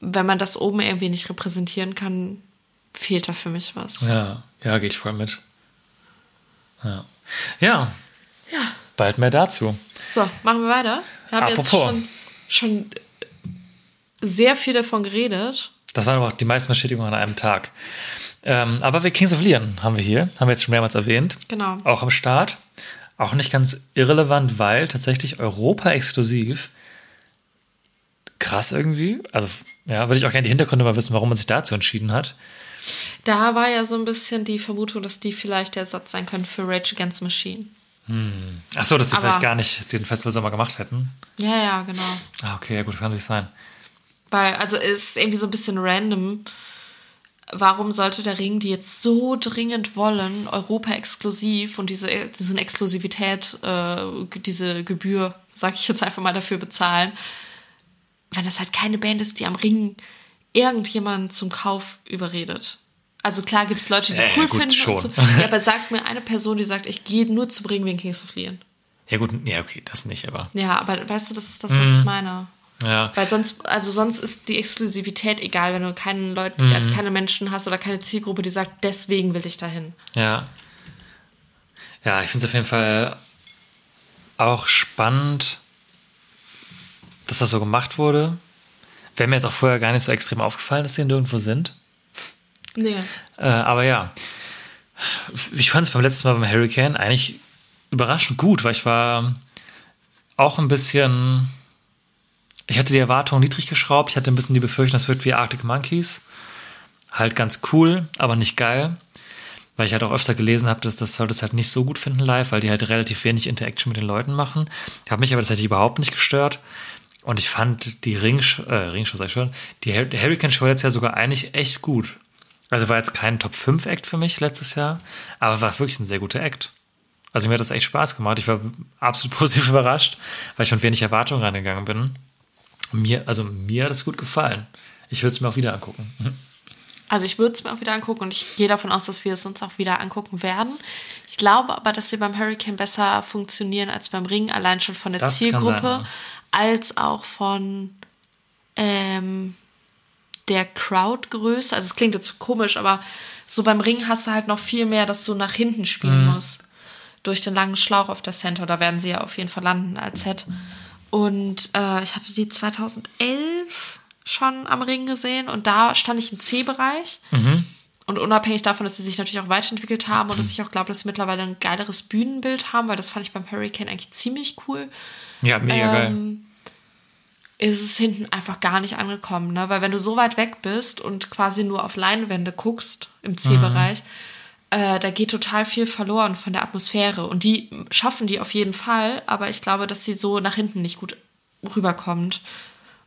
Wenn man das oben irgendwie nicht repräsentieren kann, fehlt da für mich was. Ja, ja, geht voll mit. Ja. Ja. Bald mehr dazu. So, machen wir weiter. Wir haben jetzt Apropos. schon, schon sehr viel davon geredet. Das waren aber auch die meisten Bestätigungen an einem Tag. Ähm, aber wir Kings of Leon haben wir hier, haben wir jetzt schon mehrmals erwähnt. Genau. Auch am Start. Auch nicht ganz irrelevant, weil tatsächlich Europa exklusiv. Krass irgendwie. Also, ja, würde ich auch gerne die Hintergründe mal wissen, warum man sich dazu entschieden hat. Da war ja so ein bisschen die Vermutung, dass die vielleicht der Ersatz sein können für Rage Against Machine. Ach so, dass die Aber- vielleicht gar nicht den Festivalsommer gemacht hätten. Ja, ja, genau. Ah, okay, ja gut, das kann natürlich sein. Weil, also es ist irgendwie so ein bisschen random. Warum sollte der Ring, die jetzt so dringend wollen, Europa exklusiv und diese, diese Exklusivität, äh, diese Gebühr, sag ich jetzt einfach mal, dafür bezahlen, wenn das halt keine Band ist, die am Ring irgendjemand zum Kauf überredet? Also klar gibt es Leute, die Ja, cool gut, finden. schon. Und so. Ja, aber sagt mir eine Person, die sagt, ich gehe nur zum Ring wegen Kings of Leon. Ja gut, ja okay, das nicht, aber Ja, aber weißt du, das ist das, was Mhm. ich meine. ja. Weil sonst, also sonst ist die Exklusivität egal, wenn du keinen Leuten, Mhm. also keine Menschen hast oder keine Zielgruppe, die sagt, deswegen will ich dahin. Ja. Ja, ich finde es auf jeden Fall auch spannend, dass das so gemacht wurde. Wäre mir jetzt auch vorher gar nicht so extrem aufgefallen, dass sie nirgendwo sind. Nee. Äh, aber ja, ich fand es beim letzten Mal beim Hurricane eigentlich überraschend gut, weil ich war auch ein bisschen. Ich hatte die Erwartungen niedrig geschraubt. Ich hatte ein bisschen die Befürchtung, das wird wie Arctic Monkeys. Halt ganz cool, aber nicht geil. Weil ich halt auch öfter gelesen habe, dass das soll das halt nicht so gut finden live, weil die halt relativ wenig Interaction mit den Leuten machen. Hat mich aber tatsächlich überhaupt nicht gestört. Und ich fand die Ringsch äh, Ringshow, sag ich schon, die Hurricane Show jetzt ja sogar eigentlich echt gut. Also war jetzt kein Top 5 Act für mich letztes Jahr, aber war wirklich ein sehr guter Act. Also mir hat das echt Spaß gemacht. Ich war absolut positiv überrascht, weil ich mit wenig Erwartungen reingegangen bin. Mir, also mir hat es gut gefallen. Ich würde es mir auch wieder angucken. Also ich würde es mir auch wieder angucken und ich gehe davon aus, dass wir es uns auch wieder angucken werden. Ich glaube aber, dass wir beim Hurricane besser funktionieren als beim Ring, allein schon von der Das Zielgruppe, sein, ja. als auch von ähm, der Crowdgröße. Also es klingt jetzt komisch, aber so beim Ring hast du halt noch viel mehr, dass du nach hinten spielen Mhm. musst. Durch den langen Schlauch auf der Center. Da werden sie ja auf jeden Fall landen als Set. Und äh, ich hatte die 2011 schon am Ring gesehen und da stand ich im C-Bereich. Und unabhängig davon, dass sie sich natürlich auch weiterentwickelt haben und dass ich auch glaube, dass sie mittlerweile ein geileres Bühnenbild haben, weil das fand ich beim Hurricane eigentlich ziemlich cool Ja, mega geil. Ist es hinten einfach gar nicht angekommen, ne? Weil wenn du so weit weg bist und quasi nur auf Leinwände guckst im C-Bereich, äh, da geht total viel verloren von der Atmosphäre. Und die schaffen die auf jeden Fall, aber ich glaube, dass sie so nach hinten nicht gut rüberkommt.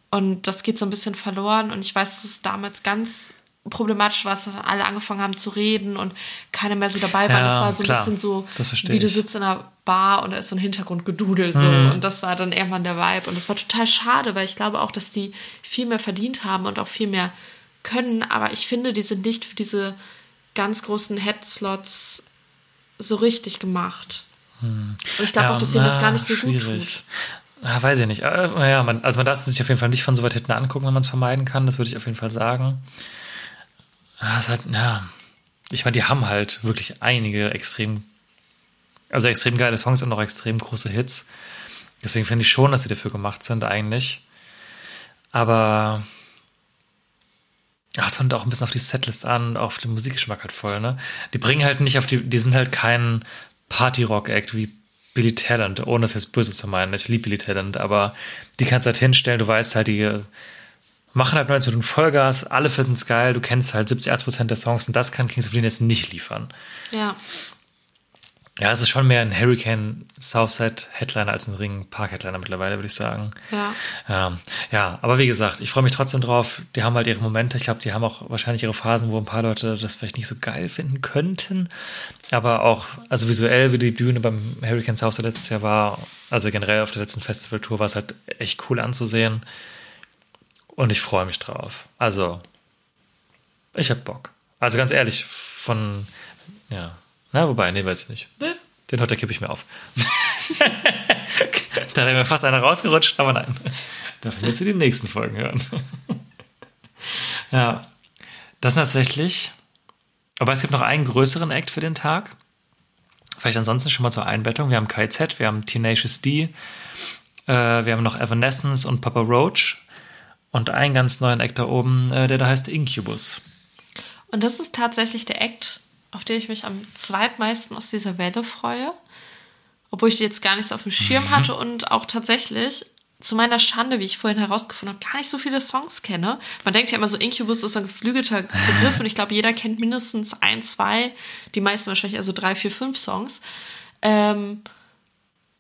Und das geht so ein bisschen verloren. Und ich weiß, dass es damals ganz problematisch war, dass dann alle angefangen haben zu reden und keiner mehr so dabei war. Ja, das war so ein klar. bisschen so, wie du sitzt in einer Bar und da ist so ein Hintergrundgedudel so. Mhm. Und das war dann irgendwann der Vibe. Und das war total schade, weil ich glaube auch, dass die viel mehr verdient haben und auch viel mehr können. Aber ich finde, die sind nicht für diese ganz großen Headslots so richtig gemacht. Und ich glaube auch, dass ihnen das gar nicht so gut tut. schwierig. Ah, weiß ich nicht. Äh, ja, man, also man darf es sich auf jeden Fall nicht von so weit hinten angucken, wenn man es vermeiden kann. Das würde ich auf jeden Fall sagen. Ja, ist halt, ja. Ich meine, die haben halt wirklich einige extrem, also extrem geile Songs und auch extrem große Hits. Deswegen finde ich schon, dass sie dafür gemacht sind, eigentlich. Aber ja, es kommt auch ein bisschen auf die Setlist an, auf den Musikgeschmack halt voll, ne? Die bringen halt nicht auf die, die sind halt kein Party-Rock-Act wie Billy Talent, ohne es jetzt böse zu meinen. Ich liebe Billy Talent, aber die kannst halt hinstellen, du weißt halt, die machen halt 19 Minuten Vollgas, alle finden es geil, du kennst halt 70, 80 Prozent der Songs und das kann Kings of Leon jetzt nicht liefern. Ja. Ja, es ist schon mehr ein Hurricane Southside Headliner als ein Ring Park Headliner mittlerweile, würde ich sagen. Ja. Ja, ja, aber wie gesagt, ich freue mich trotzdem drauf. Die haben halt ihre Momente. Ich glaube, die haben auch wahrscheinlich ihre Phasen, wo ein paar Leute das vielleicht nicht so geil finden könnten. Aber auch, also visuell, wie die Bühne beim Hurricane Southside letztes Jahr war, also generell auf der letzten Festivaltour war es halt echt cool anzusehen. Und ich freue mich drauf. Also, ich hab Bock. Also ganz ehrlich, von, ja, na, wobei, nee, weiß ich nicht. Ne? Den Hotter kippe ich mir auf. da wäre mir fast einer rausgerutscht, aber nein. Dafür müsst ihr die nächsten Folgen hören. ja, das tatsächlich. Aber es gibt noch einen größeren Act für den Tag. Vielleicht ansonsten schon mal zur Einbettung. Wir haben KZ, wir haben Tenacious D, äh, wir haben noch Evanescence und Papa Roach und einen ganz neuen Act da oben, äh, der da heißt Incubus. Und das ist tatsächlich der Act, auf den ich mich am zweitmeisten aus dieser Welle freue. Obwohl ich die jetzt gar nicht so auf dem Schirm hatte und auch tatsächlich zu meiner Schande, wie ich vorhin herausgefunden habe, gar nicht so viele Songs kenne. Man denkt ja immer so, Incubus ist ein geflügelter Begriff und ich glaube, jeder kennt mindestens ein, zwei, die meisten wahrscheinlich also drei, vier, fünf Songs. Ähm,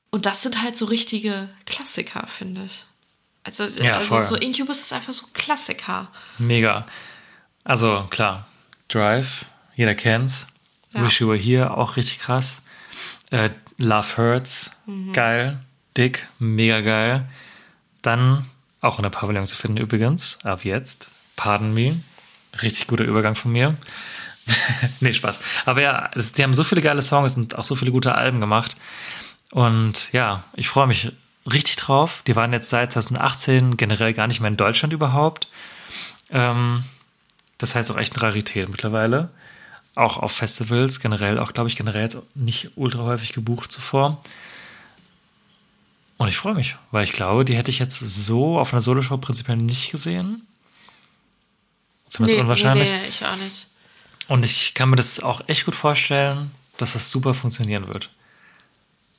und das sind halt so richtige Klassiker, finde ich. Also, Ja, also voll. so Incubus ist einfach so Klassiker. Mega. Also klar, Drive, jeder kennt's. Ja. Wish You Were Here, auch richtig krass. Äh, Love Hurts, geil. Dick, mega geil. Dann auch in der Pavillon zu finden übrigens, ab jetzt. Pardon me. Richtig guter Übergang von mir. nee, Spaß. Aber ja, das, die haben so viele geile Songs und auch so viele gute Alben gemacht. Und ja, ich freue mich richtig drauf. Die waren jetzt seit 2018 generell gar nicht mehr in Deutschland überhaupt. Ähm, das heißt auch echt eine Rarität mittlerweile. Auch auf Festivals, generell, auch glaube ich generell jetzt nicht ultra häufig gebucht zuvor. Und ich freue mich, weil ich glaube, die hätte ich jetzt so auf einer Soloshow prinzipiell nicht gesehen. Zumindest unwahrscheinlich. Nee, nee, ich auch nicht. Und ich kann mir das auch echt gut vorstellen, dass das super funktionieren wird.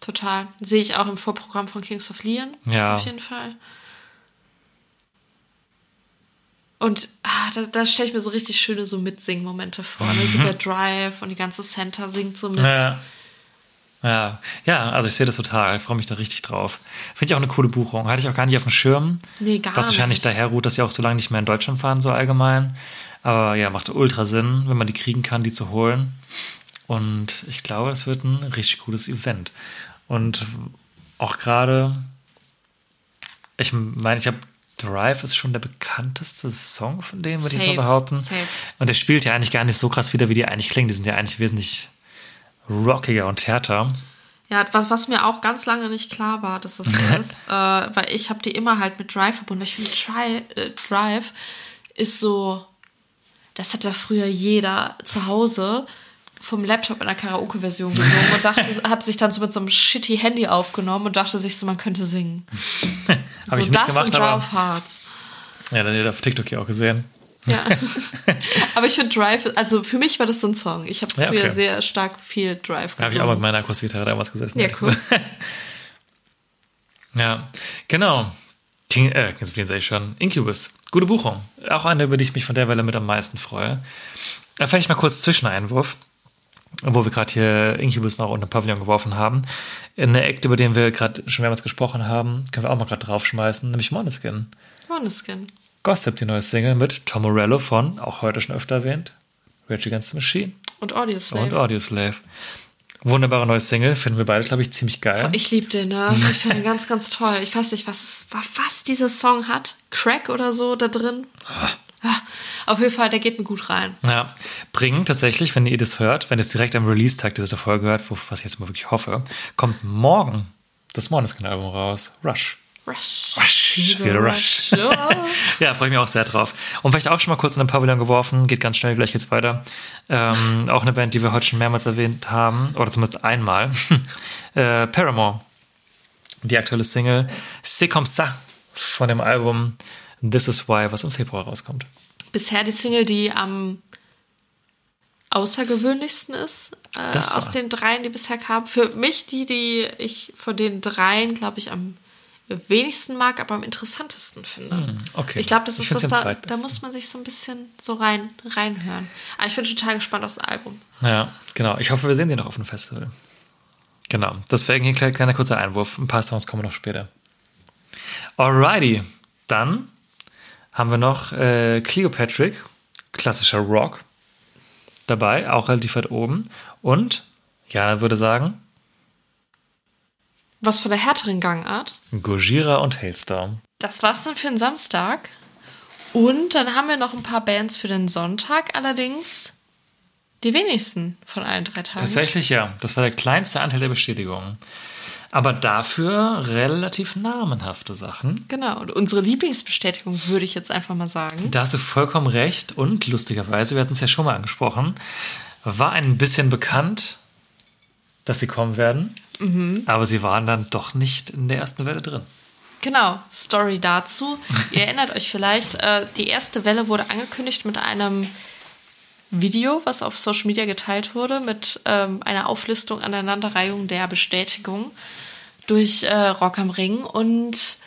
Total. Sehe ich auch im Vorprogramm von Kings of Leon. Ja. Auf jeden Fall. Und ah, da, da stelle ich mir so richtig schöne so Mitsingen-Momente vor. Ne? So der Drive und die ganze Center singt so mit. Mhm. Ja. Ja, ja, also ich sehe das total. Ich freue mich da richtig drauf. Finde ich auch eine coole Buchung. Hatte ich auch gar nicht auf dem Schirm. Nee, gar Was wahrscheinlich nicht. daher ruht, dass sie auch so lange nicht mehr in Deutschland fahren, so allgemein. Aber ja, macht ultra Sinn, wenn man die kriegen kann, die zu holen. Und ich glaube, das wird ein richtig cooles Event. Und auch gerade, ich meine, ich habe Drive ist schon der bekannteste Song von denen, würde ich so Safe, behaupten. safe. Und der spielt ja eigentlich gar nicht so krass wieder, wie die eigentlich klingen. Die sind ja eigentlich wesentlich rockiger und härter. Ja, was, was mir auch ganz lange nicht klar war, dass das so ist, äh, weil ich habe die immer halt mit Drive verbunden. Weil ich finde, äh, Drive ist so, das hat ja früher jeder zu Hause vom Laptop in der Karaoke-Version gesungen und dachte, hat sich dann so mit so einem shitty Handy aufgenommen und dachte sich so, man könnte singen. So das gemacht, und aber Drive Hearts. ja, dann hat ihr auf TikTok ja auch gesehen. Ja. Aber ich finde Drive, also für mich war das so ein Song. Ich habe Ja, früher okay. sehr stark viel Drive Da habe ich auch mit meiner Akustikgitarre damals gesessen. Ja, cool. Ja, genau. King, äh, Kings of Leon sag ich schon. Incubus. Gute Buchung. Auch eine, über die ich mich von der Welle mit am meisten freue. Dann vielleicht mal kurz Zwischeneinwurf, wo wir gerade hier Incubus noch unter Pavillon geworfen haben. Eine Act, über den wir gerade schon mehrmals gesprochen haben, können wir auch mal gerade draufschmeißen, nämlich Moneskin. Moneskin. Gossip, die neue Single mit Tom Morello von, auch heute schon öfter erwähnt, Rage Against the Machine Und Audioslave. und Audioslave. Wunderbare neue Single, finden wir beide, glaube ich, ziemlich geil. Ich liebe den, ne? Ich finde ihn ganz, ganz toll. Ich weiß nicht, was, was dieser Song hat. Crack oder so da drin. Ah, Auf jeden Fall, der geht mir gut rein. Ja, bringen tatsächlich, wenn ihr das hört, wenn ihr es direkt am Release-Tag dieser Folge hört, was ich jetzt mal wirklich hoffe, kommt morgen das Måneskin-Album raus, Rush. Rush. Rush, Rush. Ja. Ja, freue ich mich auch sehr drauf. Und vielleicht auch schon mal kurz in den Pavillon geworfen, geht ganz schnell, gleich geht's weiter. Ähm, auch eine Band, die wir heute schon mehrmals erwähnt haben, oder zumindest einmal. äh, Paramore. Die aktuelle Single C'est comme ça von dem Album This is Why, was im Februar rauskommt. Bisher die Single, die am außergewöhnlichsten ist äh, aus den dreien, die bisher kamen. Für mich die, die ich von den dreien, glaube ich, am wenigsten mag, aber am interessantesten finde. okay. Ich glaube, das ist was da, da muss man sich so ein bisschen so rein reinhören. Aber ich bin total gespannt aufs Album. Ja, genau. Ich hoffe, wir sehen die noch auf dem Festival. Genau. Deswegen hier ein kleiner kurzer Einwurf. Ein paar Songs kommen noch später. Alrighty. Dann haben wir noch äh, Cleopatrick, klassischer Rock, dabei, auch relativ weit oben. Und, Jana würde sagen, Was von der härteren Gangart. Gojira und Hailstorm. Das war's dann für den Samstag. Und dann haben wir noch ein paar Bands für den Sonntag, allerdings die wenigsten von allen drei Tagen. Tatsächlich ja. Das war der kleinste Anteil der Bestätigungen. Aber dafür relativ namenhafte Sachen. Genau, und unsere Lieblingsbestätigung würde ich jetzt einfach mal sagen. Da hast du vollkommen recht. Und lustigerweise, wir hatten es ja schon mal angesprochen, war ein bisschen bekannt, dass sie kommen werden. Aber sie waren dann doch nicht in der ersten Welle drin. Genau, Story dazu. Ihr erinnert euch vielleicht, äh, die erste Welle wurde angekündigt mit einem Video, was auf Social Media geteilt wurde, mit ähm, einer Auflistung, Aneinanderreihung der Bestätigung durch äh, Rock am Ring. Und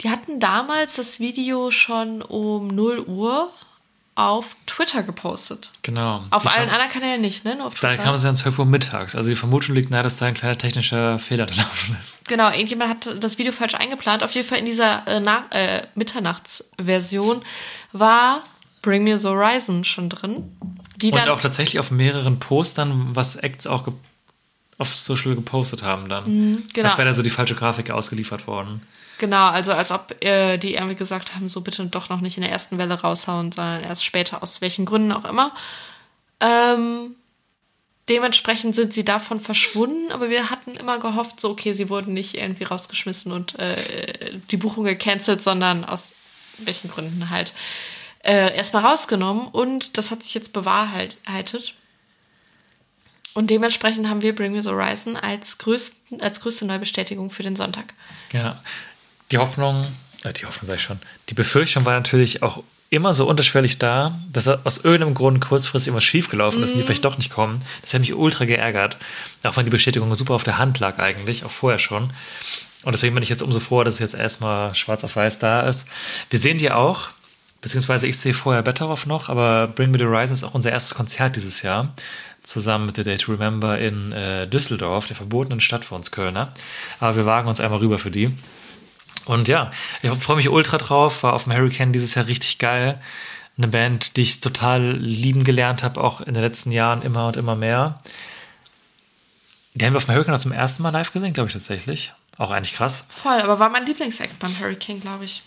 die hatten damals das Video schon um 0 Uhr auf Twitter gepostet. Genau. Auf Die allen anderen Kanälen nicht, ne? Nur auf Twitter. kam es dann 12 Uhr mittags. Also die Vermutung liegt nahe, dass da ein kleiner technischer Fehler gelaufen ist. Genau, irgendjemand hat das Video falsch eingeplant. Auf jeden Fall in dieser äh, äh, Mitternachtsversion war Bring Me the Horizon schon drin. Die Und auch tatsächlich auf mehreren Postern, was Acts auch auf Social gepostet haben dann. genau. Als wäre da so die falsche Grafik ausgeliefert worden. genau, also als ob äh, die irgendwie gesagt haben, so bitte doch noch nicht in der ersten Welle raushauen, sondern erst später, aus welchen Gründen auch immer. Ähm, dementsprechend sind sie davon verschwunden, aber wir hatten immer gehofft, so okay, sie wurden nicht irgendwie rausgeschmissen und äh, die Buchung gecancelt, sondern aus welchen Gründen halt äh, erstmal rausgenommen und das hat sich jetzt bewahrheitet. Und dementsprechend haben wir Bring Me the Horizon als, größten, als größte Neubestätigung für den Sonntag. Ja. Die Hoffnung, äh, die Hoffnung sage ich schon, die Befürchtung war natürlich auch immer so unterschwellig da, dass aus irgendeinem Grund kurzfristig immer schief gelaufen ist und die vielleicht doch nicht kommen. Das hat mich ultra geärgert. Auch wenn die Bestätigung super auf der Hand lag eigentlich, auch vorher schon. Und deswegen bin ich jetzt umso froher, dass es jetzt erstmal schwarz auf weiß da ist. Wir sehen die auch, beziehungsweise ich sehe vorher Betteroff noch, aber Bring Me the Horizon ist auch unser erstes Konzert dieses Jahr. Zusammen mit The Day to Remember in äh, Düsseldorf, der verbotenen Stadt für uns Kölner. Aber wir wagen uns einmal rüber für die. Und ja, ich freue mich ultra drauf. War auf dem Hurricane dieses Jahr richtig geil. Eine Band, die ich total lieben gelernt habe, auch in den letzten Jahren immer und immer mehr. Die haben wir auf dem Hurricane auch zum ersten Mal live gesehen, glaube ich tatsächlich. Auch eigentlich krass. Voll, aber war mein Lieblingsact beim Hurricane, glaube ich.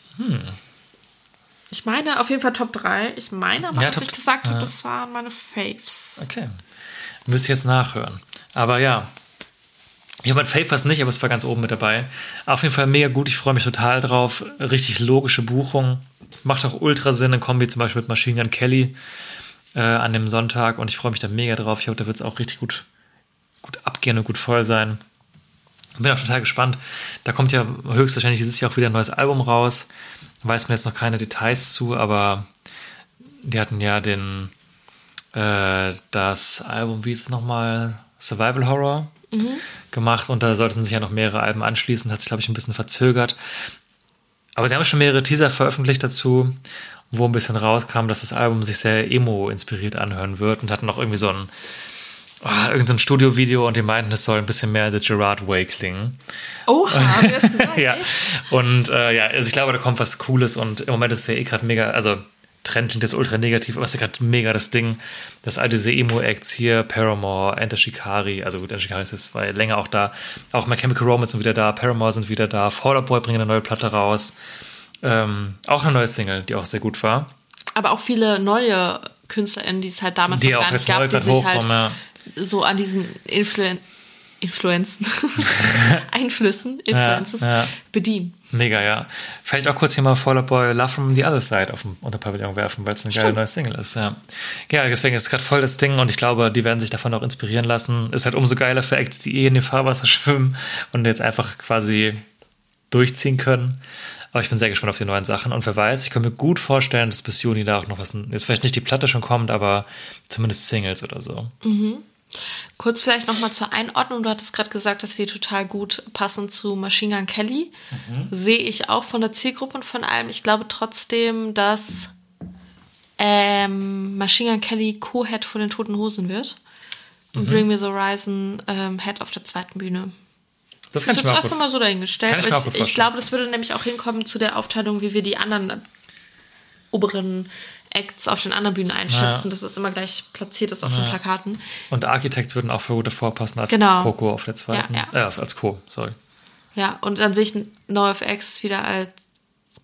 Ich meine auf jeden Fall Top 3. Ich meine aber, Ja, was Top- ich gesagt habe, ja. das waren meine Faves. Okay. Müsste ich jetzt nachhören. Aber ja. Ich habe mein Fave fast nicht, aber es war ganz oben mit dabei. Auf jeden Fall mega gut. Ich freue mich total drauf. Richtig logische Buchung. Macht auch ultra Sinn in Kombi zum Beispiel mit Machine Gun Kelly äh, an dem Sonntag. Und ich freue mich da mega drauf. Ich glaube, da wird es auch richtig gut, gut abgehen und gut voll sein. Bin auch total gespannt. Da kommt ja höchstwahrscheinlich dieses Jahr auch wieder ein neues Album raus. Weiß mir jetzt noch keine Details zu, aber die hatten ja den äh, das Album, wie ist es nochmal? Survival Horror gemacht und da sollten sich ja noch mehrere Alben anschließen. Hat sich, glaube ich, ein bisschen verzögert. Aber sie haben schon mehrere Teaser veröffentlicht dazu, wo ein bisschen rauskam, dass das Album sich sehr emo-inspiriert anhören wird und hatten auch irgendwie so ein oh, irgendein Studio-Video und die meinten, es soll ein bisschen mehr The Gerard Way klingen. Oh, haben wir das gesagt? ja. Echt? Und äh, ja, also ich glaube, da kommt was Cooles und im Moment ist es ja eh gerade mega, also Trend klingt jetzt ultra negativ, aber es ist ja gerade mega das Ding, dass all diese Emo-Acts hier, Paramore, Enter Shikari, also gut, Enter Shikari ist jetzt ja länger auch da, auch My Chemical Romance sind wieder da, Paramore sind wieder da, Fall Out Boy bringen eine neue Platte raus, ähm, auch eine neue Single, die auch sehr gut war. Aber auch viele neue KünstlerInnen, die es halt damals Die noch gar nicht gab, die sich halt ja. So an diesen Influen Influenzen, Einflüssen, Influences ja. bedienen. Mega, ja. Vielleicht auch kurz hier mal Fall Out Boy Love from the Other Side auf dem Unterpavillon werfen, weil es eine geile neue Single ist, ja. Ja, deswegen ist es gerade voll das Ding und ich glaube, die werden sich davon auch inspirieren lassen. Ist halt umso geiler für Acts, die eh in dem Fahrwasser schwimmen und jetzt einfach quasi durchziehen können. Aber ich bin sehr gespannt auf die neuen Sachen und wer weiß, ich kann mir gut vorstellen, dass bis Juni da auch noch was, jetzt vielleicht nicht die Platte schon kommt, aber zumindest Singles oder so. Kurz vielleicht nochmal zur Einordnung. Du hattest gerade gesagt, dass sie total gut passen zu Machine Gun Kelly. Sehe ich auch von der Zielgruppe und von allem. Ich glaube trotzdem, dass ähm, Machine Gun Kelly Co-Head von den Toten Hosen wird. Und Bring Me the Horizon ähm, Head auf der zweiten Bühne. Das Das ist jetzt einfach mal so dahingestellt. Ich ich, ich, glaube, das würde nämlich auch hinkommen zu der Aufteilung, wie wir die anderen oberen Acts auf den anderen Bühnen einschätzen. Ja. dass es immer gleich platziert ist auf den Plakaten. Und Architects würden auch für gute vorpassen als Genau. Coco auf der zweiten. Ja, Äh, als Co, sorry. Ja, und dann sehe ich NoFX wieder als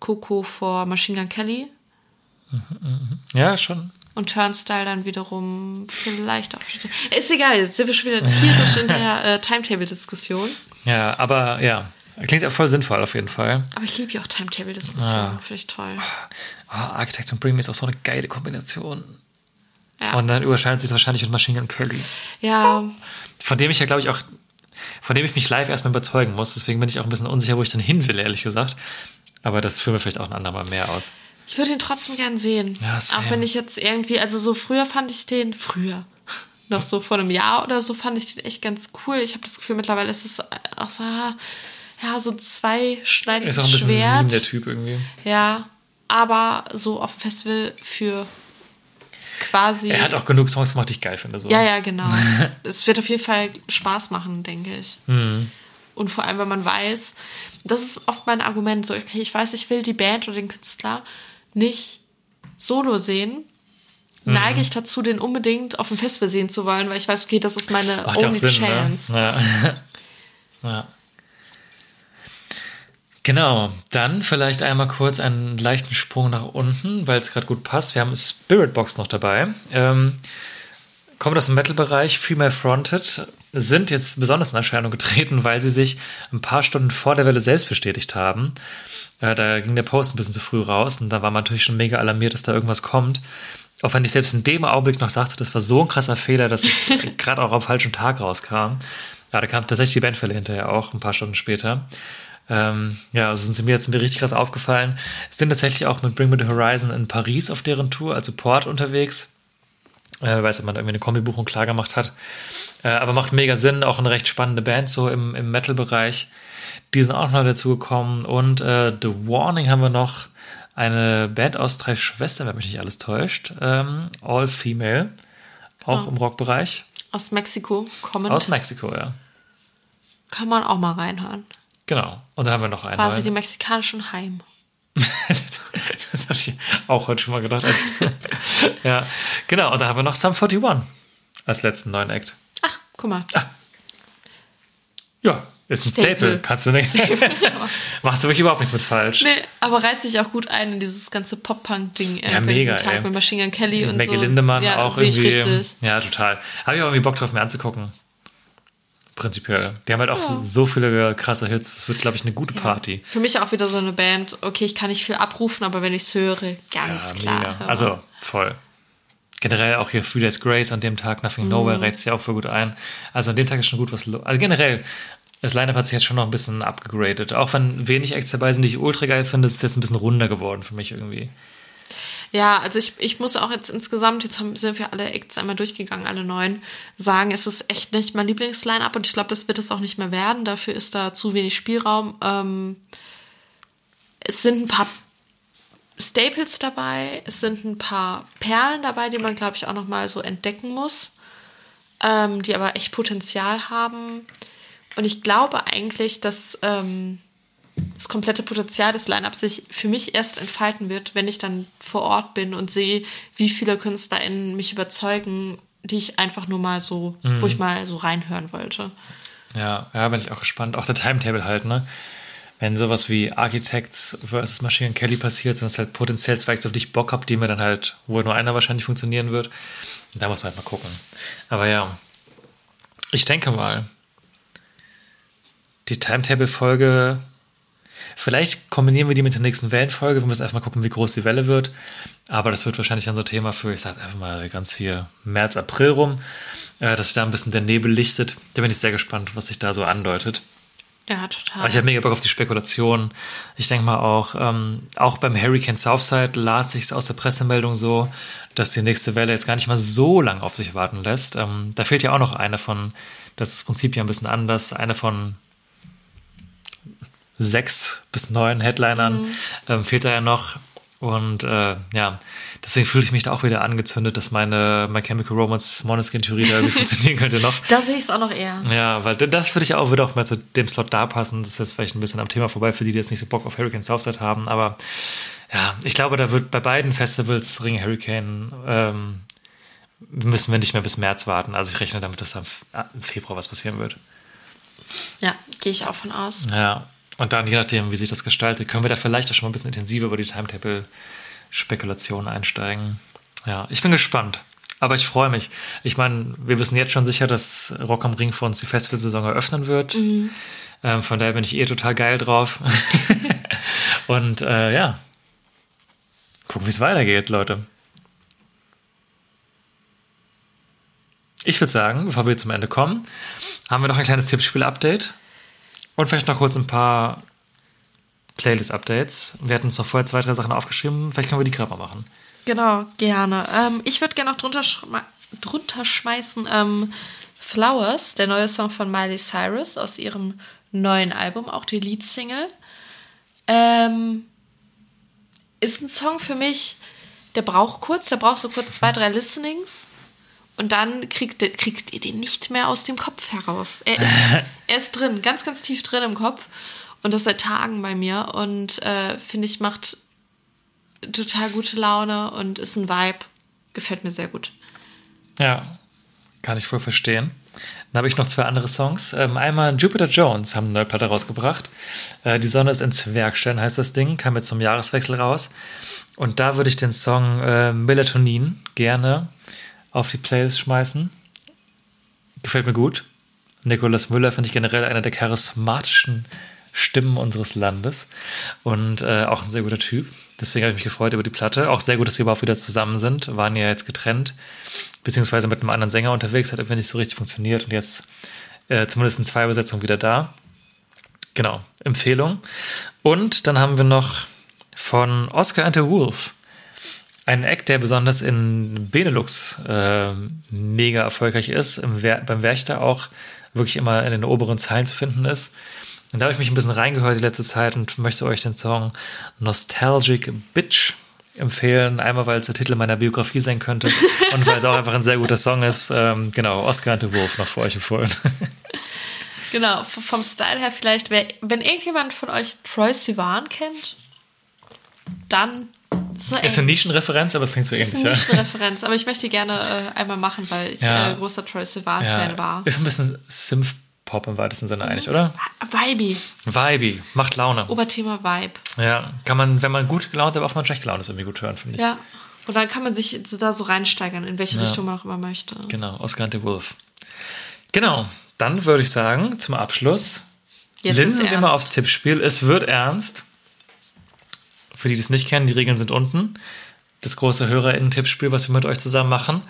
Coco vor Machine Gun Kelly Ja, schon. und Turnstyle dann wiederum vielleicht auch. Ist egal, jetzt sind wir schon wieder tierisch in der äh, Timetable-Diskussion. Ja, aber ja, klingt ja voll sinnvoll auf jeden Fall. Aber ich liebe ja auch Timetable-Diskussionen, finde ich toll. Oh, Architects und Bring Me ist auch so eine geile Kombination. Ja, Und dann überschneidet sich das wahrscheinlich mit Machine Gun Kelly. ja Von dem ich ja, glaube ich, auch, von dem ich mich live erstmal überzeugen muss. Deswegen bin ich auch ein bisschen unsicher, wo ich dann hin will, ehrlich gesagt. Aber das führen wir vielleicht auch ein andermal mehr aus. ich würde ihn trotzdem gern sehen. Ja, auch wenn ich jetzt irgendwie, also so früher fand ich den, früher, noch so vor einem Jahr oder so, fand ich den echt ganz cool. Ich habe das Gefühl, mittlerweile ist es auch so, ah, ja, so zweischneidiges Ist auch ein bisschen Schwert. Meme, der Typ irgendwie. Ja, aber so auf dem Festival für quasi. Er hat auch genug Songs gemacht, die ich geil finde. So. ja, ja, genau. es wird auf jeden Fall Spaß machen, denke ich. Mhm. Und vor allem, wenn man weiß, das ist oft mein Argument, so, okay, ich weiß, ich will die Band oder den Künstler nicht solo sehen, Mhm. neige ich dazu, den unbedingt auf dem Festival sehen zu wollen, weil ich weiß, okay, das ist meine Macht only Sinn, chance. ne? Ja. ja. Genau, dann vielleicht einmal kurz einen leichten Sprung nach unten, weil es gerade gut passt. Wir haben Spirit Box noch dabei. Ähm, kommt aus dem Metal-Bereich, Female Fronted, sind jetzt besonders in Erscheinung getreten, weil sie sich ein paar Stunden vor der Welle selbst bestätigt haben. Äh, da ging der Post ein bisschen zu früh raus und da war man natürlich schon mega alarmiert, dass da irgendwas kommt. Auch wenn ich selbst in dem Augenblick noch dachte, das war so ein krasser Fehler, dass es gerade auch am falschen Tag rauskam. Ja, da kam tatsächlich die Bandfälle hinterher auch, ein paar Stunden später. Ähm, ja, also sind sie mir jetzt mir richtig krass aufgefallen. Sind tatsächlich auch mit Bring Me the Horizon in Paris auf deren Tour, als Support unterwegs. Äh, weiß, ob man irgendwie eine Kombibuchung klar gemacht hat. Äh, aber macht mega Sinn, auch eine recht spannende Band so im, im Metal-Bereich. Die sind auch noch dazu gekommen. Und äh, The Warning haben wir noch. Eine Band aus drei Schwestern, wenn mich nicht alles täuscht. Ähm, all Female. Auch im Rockbereich. Aus Mexiko kommend. Aus Mexiko, ja. Kann man auch mal reinhören. Genau. Und dann haben wir noch einen. Quasi neuen. die mexikanischen Heim. das habe ich auch heute schon mal gedacht. Als ja, genau. Und da haben wir noch Sum 41 als letzten neuen Act. Ach, guck mal. Ja, ist ein Staple. Staple. Kannst du nicht. Machst du wirklich überhaupt nichts mit falsch. Nee, aber reiht sich auch gut ein in dieses ganze Pop-Punk-Ding. Äh, Ja, mega, Tag ey. mit Machine Gun Kelly und Maggie so. Lindemann ja, auch irgendwie. Ja, total. Habe ich auch irgendwie Bock drauf, mir anzugucken. Prinzipiell. Die haben halt auch so, so viele krasse Hits. Das wird, glaube ich, eine gute Party. Für mich auch wieder so eine Band. Okay, ich kann nicht viel abrufen, aber wenn ich es höre, ganz Ja, klar. Also, voll. Generell auch hier Three Days Grace an dem Tag, Nothing Mhm. Nowhere reizt sich auch für gut ein. Also an dem Tag ist schon gut was los. Also generell, das Line-Up hat sich jetzt schon noch ein bisschen abgegradet. Auch wenn wenig Acts dabei sind, die ich ultra geil finde, ist es jetzt ein bisschen runder geworden für mich irgendwie. Ja, also ich, ich muss auch jetzt insgesamt, jetzt haben, sind wir alle Acts einmal durchgegangen, alle neun, sagen, es ist echt nicht mein Lieblingsline-Up und ich glaube, das wird es auch nicht mehr werden. Dafür ist da zu wenig Spielraum. Ähm, es sind ein paar Staples dabei, es sind ein paar Perlen dabei, die man, glaube ich, auch noch mal so entdecken muss. ähm, die aber echt Potenzial haben. Und ich glaube eigentlich, dass ähm, das komplette Potenzial des Line-Ups sich für mich erst entfalten wird, wenn ich dann vor Ort bin und sehe, wie viele KünstlerInnen mich überzeugen, die ich einfach nur mal so, wo ich mal so reinhören wollte. Ja, ja, bin ich auch gespannt. Auch der Timetable halt, ne? Wenn sowas wie Architects versus Machine Kelly passiert, sind das halt potenziell Zweigs, auf die ich Bock habe, die mir dann halt, wo nur einer wahrscheinlich funktionieren wird. Da muss man halt mal gucken. Aber ja, ich denke mal, die Timetable-Folge, vielleicht kombinieren wir die mit der nächsten Wellenfolge. Wir müssen einfach mal gucken, wie groß die Welle wird. Aber das wird wahrscheinlich dann so ein Thema für, ich sag einfach mal ganz hier März, April rum, äh, dass sich da ein bisschen der Nebel lichtet. Da bin ich sehr gespannt, was sich da so andeutet. Ja, total. Aber ich habe mega Bock auf die Spekulation. Ich denke mal auch, ähm, auch beim Hurricane Southside las sich aus der Pressemeldung so, dass die nächste Welle jetzt gar nicht mal so lang auf sich warten lässt. Ähm, da fehlt ja auch noch eine von, das ist das Prinzip ja ein bisschen anders, eine von sechs bis neun Headlinern ähm, fehlt da ja noch. Und äh, ja, deswegen fühle ich mich da auch wieder angezündet, dass meine My Chemical Romance Monoskin-Theorie da irgendwie funktionieren könnte noch. da sehe ich es auch noch eher. Ja, weil das würde ich auch, würde auch mal zu dem Slot da passen. Das ist jetzt vielleicht ein bisschen am Thema vorbei, für die, die jetzt nicht so Bock auf Hurricane Southside haben. Aber ja, ich glaube, da wird bei beiden Festivals Ring Hurricane ähm, müssen wir nicht mehr bis März warten. Also ich rechne damit, dass da im Februar was passieren wird. Ja, gehe ich auch von aus. Ja, und dann, je nachdem, wie sich das gestaltet, können wir da vielleicht auch schon mal ein bisschen intensiver über die Timetable-Spekulationen einsteigen. Ja, ich bin gespannt. Aber ich freue mich. Ich meine, wir wissen jetzt schon sicher, dass Rock am Ring für uns die Festivalsaison eröffnen wird. Ähm, von daher bin ich eh total geil drauf. Und äh, ja, gucken, wie es weitergeht, Leute. Ich würde sagen, bevor wir zum Ende kommen, haben wir noch ein kleines Tippspiel-Update. Und vielleicht noch kurz ein paar Playlist-Updates. Wir hatten uns noch vorher zwei, drei Sachen aufgeschrieben. Vielleicht können wir die gerade mal machen. Genau, gerne. Ähm, ich würde gerne noch drunter, schme drunter schmeißen ähm, Flowers, der neue Song von Miley Cyrus aus ihrem neuen Album, auch die Leadsingle. Ähm, ist ein Song für mich, der braucht kurz, der braucht so kurz zwei, drei Listenings. Und dann kriegt, kriegt ihr den nicht mehr aus dem Kopf heraus. Er ist, er ist drin, ganz, ganz tief drin im Kopf. Und das seit Tagen bei mir. Und äh, finde ich, macht total gute Laune und ist ein Vibe. Gefällt mir sehr gut. Ja, kann ich voll verstehen. Dann habe ich noch zwei andere Songs. Ähm, einmal Jupiter Jones haben eine neue Platte rausgebracht. Äh, die Sonne ist ins Werkstellen, heißt das Ding. Kam jetzt zum Jahreswechsel raus. Und da würde ich den Song äh, Melatonin gerne auf die Playlist schmeißen. Gefällt mir gut. Nikolaus Müller finde ich generell einer der charismatischen Stimmen unseres Landes und äh, auch ein sehr guter Typ. Deswegen habe ich mich gefreut über die Platte. Auch sehr gut, dass sie überhaupt wieder zusammen sind. Waren ja jetzt getrennt, beziehungsweise mit einem anderen Sänger unterwegs. Hat irgendwie nicht so richtig funktioniert und jetzt äh, zumindest in zwei Übersetzungen wieder da. Genau, Empfehlung. Und dann haben wir noch von Oscar and the Wolf ein Act, der besonders in Benelux äh, mega erfolgreich ist, im Wer beim Werchter auch wirklich immer in den oberen Zeilen zu finden ist. Und da habe ich mich ein bisschen reingehört die letzte Zeit und möchte euch den Song Nostalgic Bitch empfehlen. Einmal, weil es der Titel meiner Biografie sein könnte und weil es auch einfach ein sehr guter Song ist. Ähm, genau, Oscar und Wurf noch für euch empfohlen. Genau, vom Style her vielleicht, wer, wenn irgendjemand von euch Troy Sivan kennt, dann so ist eine Nischenreferenz, aber es klingt so ist ähnlich. eine Ja. Nischenreferenz, aber ich möchte die gerne äh, einmal machen, weil ich Ja. äh, großer Troy Sivan-Fan Ja. war. Ist ein bisschen Synth-Pop im weitesten Sinne eigentlich, oder? Vibe, Vibe, macht Laune. Oberthema Vibe. Ja, kann man, wenn man gut gelaunt, aber auch mal schlecht gelaunt ist, irgendwie gut hören, finde ich. Ja. Und dann kann man sich da so reinsteigern, in welche Ja. Richtung man auch immer möchte. Genau, Oscar and the Wolf. Genau, dann würde ich sagen, zum Abschluss, Jetzt linsen wir mal aufs Tippspiel. Es wird ernst. Für die, die es nicht kennen, die Regeln sind unten. Das große HörerInnen-Tippspiel, was wir mit euch zusammen machen.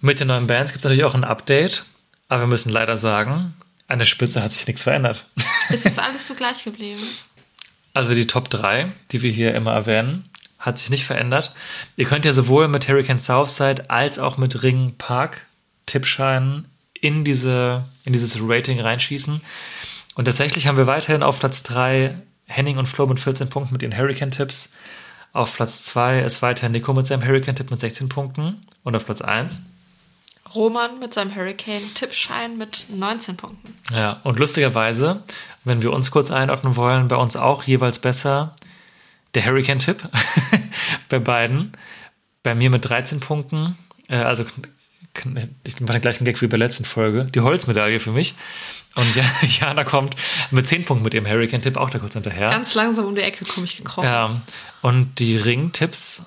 Mit den neuen Bands gibt es natürlich auch ein Update. Aber wir müssen leider sagen, an der Spitze hat sich nichts verändert. Ist das alles so gleich geblieben? Also die Top 3, die wir hier immer erwähnen, hat sich nicht verändert. Ihr könnt ja sowohl mit Hurricane Southside als auch mit Ring Park Tippscheinen in, diese, in dieses Rating reinschießen. Und tatsächlich haben wir weiterhin auf Platz 3 Henning und Flo mit 14 Punkten mit ihren Hurricane-Tipps. Auf Platz 2 ist weiter Nico mit seinem Hurricane-Tipp mit 16 Punkten. Und auf Platz 1 Roman mit seinem Hurricane-Tippschein mit 19 Punkten. Ja, und lustigerweise, wenn wir uns kurz einordnen wollen, bei uns auch jeweils besser der Hurricane-Tipp bei beiden. Bei mir mit 13 Punkten, äh, also ich mache den gleichen Gag wie bei der letzten Folge, die Holzmedaille für mich. Und ja, Jana kommt mit 10 Punkten mit ihrem Hurricane-Tipp auch da kurz hinterher. Ganz langsam um die Ecke komme ich gekrochen. Ja, und die Ring-Tipps.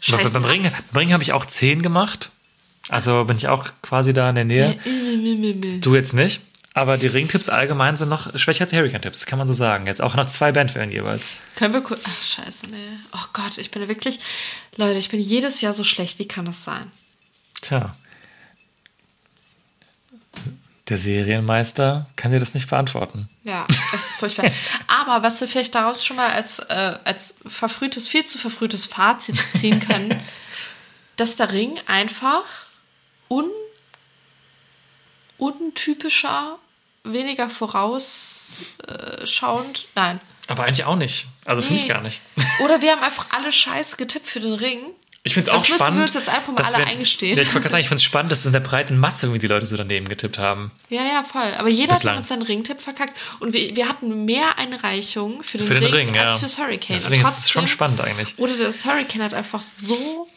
Scheiße. Beim Ring, beim Ring habe ich auch 10 gemacht. Also bin ich auch quasi da in der Nähe. Du jetzt nicht. Aber die Ringtipps allgemein sind noch schwächer als die Hurricane-Tipps, kann man so sagen. Jetzt auch nach zwei Bandwellen jeweils. Können wir kurz. Ach, scheiße, nee. Oh Gott, ich bin wirklich. Leute, ich bin jedes Jahr so schlecht. Wie kann das sein? Tja. Der Serienmeister kann dir das nicht beantworten. Ja, das ist furchtbar. Aber was wir vielleicht daraus schon mal als, äh, als verfrühtes, viel zu verfrühtes Fazit ziehen können, dass der Ring einfach un, untypischer, weniger vorausschauend, nein. Aber eigentlich auch nicht. Also finde ich Nee. gar nicht. Oder wir haben einfach alle Scheiße getippt für den Ring. Ich finde es auch Das spannend. uns jetzt einfach mal alle wir- eingestehen. Ja, ich wollte gerade sagen, ich finde es spannend, dass in der breiten Masse irgendwie die Leute so daneben getippt haben. Ja, ja, voll. Aber jeder Bislang. hat mit seinem Ringtipp verkackt. Und wir, wir hatten mehr Einreichungen für den, Für den Ring, Ring, ja. als fürs Hurricane. Deswegen Und ist es schon trotzdem- spannend eigentlich. Oder das Hurricane hat einfach so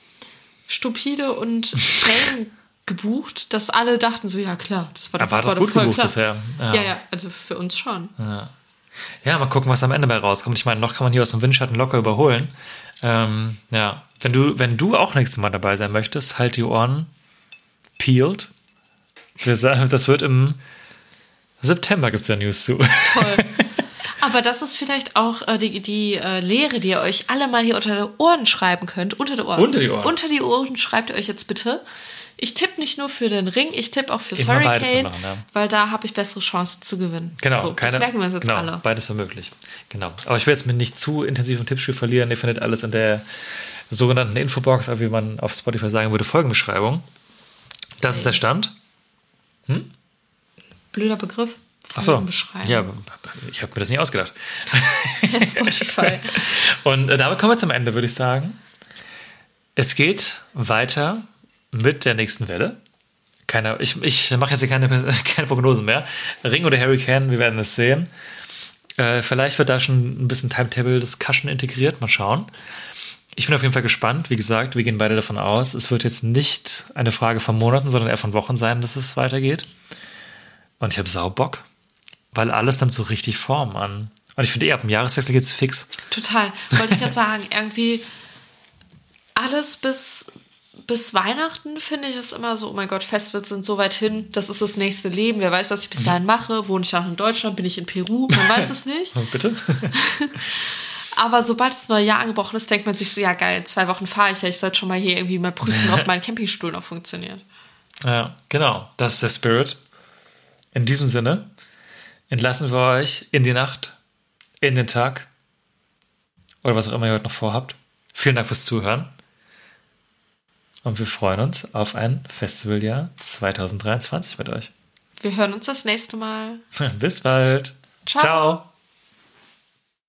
stupide und zäh gebucht, dass alle dachten so, ja klar, das war doch, Aber war doch gut voll gebucht klar. bisher. Ja. Ja. ja, also für uns schon. Ja, mal gucken, was am Ende bei rauskommt. Ich meine, noch kann man hier aus dem Windschatten locker überholen. Ähm, ja, wenn du, wenn du auch nächstes Mal dabei sein möchtest, halt die Ohren peeled. Das wird im September gibt es ja News zu. Toll. Aber das ist vielleicht auch äh, die, die äh, Lehre, die ihr euch alle mal hier unter die Ohren schreiben könnt. Unter die Ohren. Unter die Ohren. Unter die Ohren schreibt ihr euch jetzt bitte. Ich tippe nicht nur für den Ring, ich tippe auch fürs Immer beides Hurricane, ja. weil da habe ich bessere Chancen zu gewinnen. Genau, so, keine, das merken wir uns jetzt genau, alle. Beides war möglich. Genau. Aber ich will jetzt mit nicht zu intensivem Tippspiel verlieren. Ihr findet alles in der sogenannten Infobox, wie man auf Spotify sagen würde, Folgenbeschreibung. Das ist der Stand. Blöder Begriff. Achso. Ja, ich habe mir das nicht ausgedacht. Spotify. Und äh, damit kommen wir zum Ende, würde ich sagen. Es geht weiter mit der nächsten Welle. Keine, ich ich mache jetzt hier keine, keine Prognosen mehr. Ring oder Hurricane, wir werden es sehen. Äh, vielleicht wird da schon ein bisschen Timetable-Discussion integriert. Mal schauen. Ich bin auf jeden Fall gespannt. Wie gesagt, wir gehen beide davon aus, es wird jetzt nicht eine Frage von Monaten, sondern eher von Wochen sein, dass es weitergeht. Und ich habe Saubock, weil alles nimmt so richtig Form an. Und ich finde, eh ab dem Jahreswechsel geht's fix. Total. Wollte ich jetzt sagen, irgendwie alles bis, bis Weihnachten finde ich es immer so, oh mein Gott, Festivals sind so weit hin, das ist das nächste Leben. Wer weiß, was ich bis dahin mache? Wohne ich noch in Deutschland? Bin ich in Peru? Man weiß es nicht. Bitte? Aber sobald das neue Jahr angebrochen ist, denkt man sich so, ja geil, zwei Wochen fahre ich ja, ich sollte schon mal hier irgendwie mal prüfen, ob mein Campingstuhl noch funktioniert. Ja, genau. Das ist der Spirit. In diesem Sinne entlassen wir euch in die Nacht, in den Tag oder was auch immer ihr heute noch vorhabt. Vielen Dank fürs Zuhören. Und wir freuen uns auf ein Festivaljahr 2023 mit euch. Wir hören uns das nächste Mal. Bis bald. Ciao. Ciao.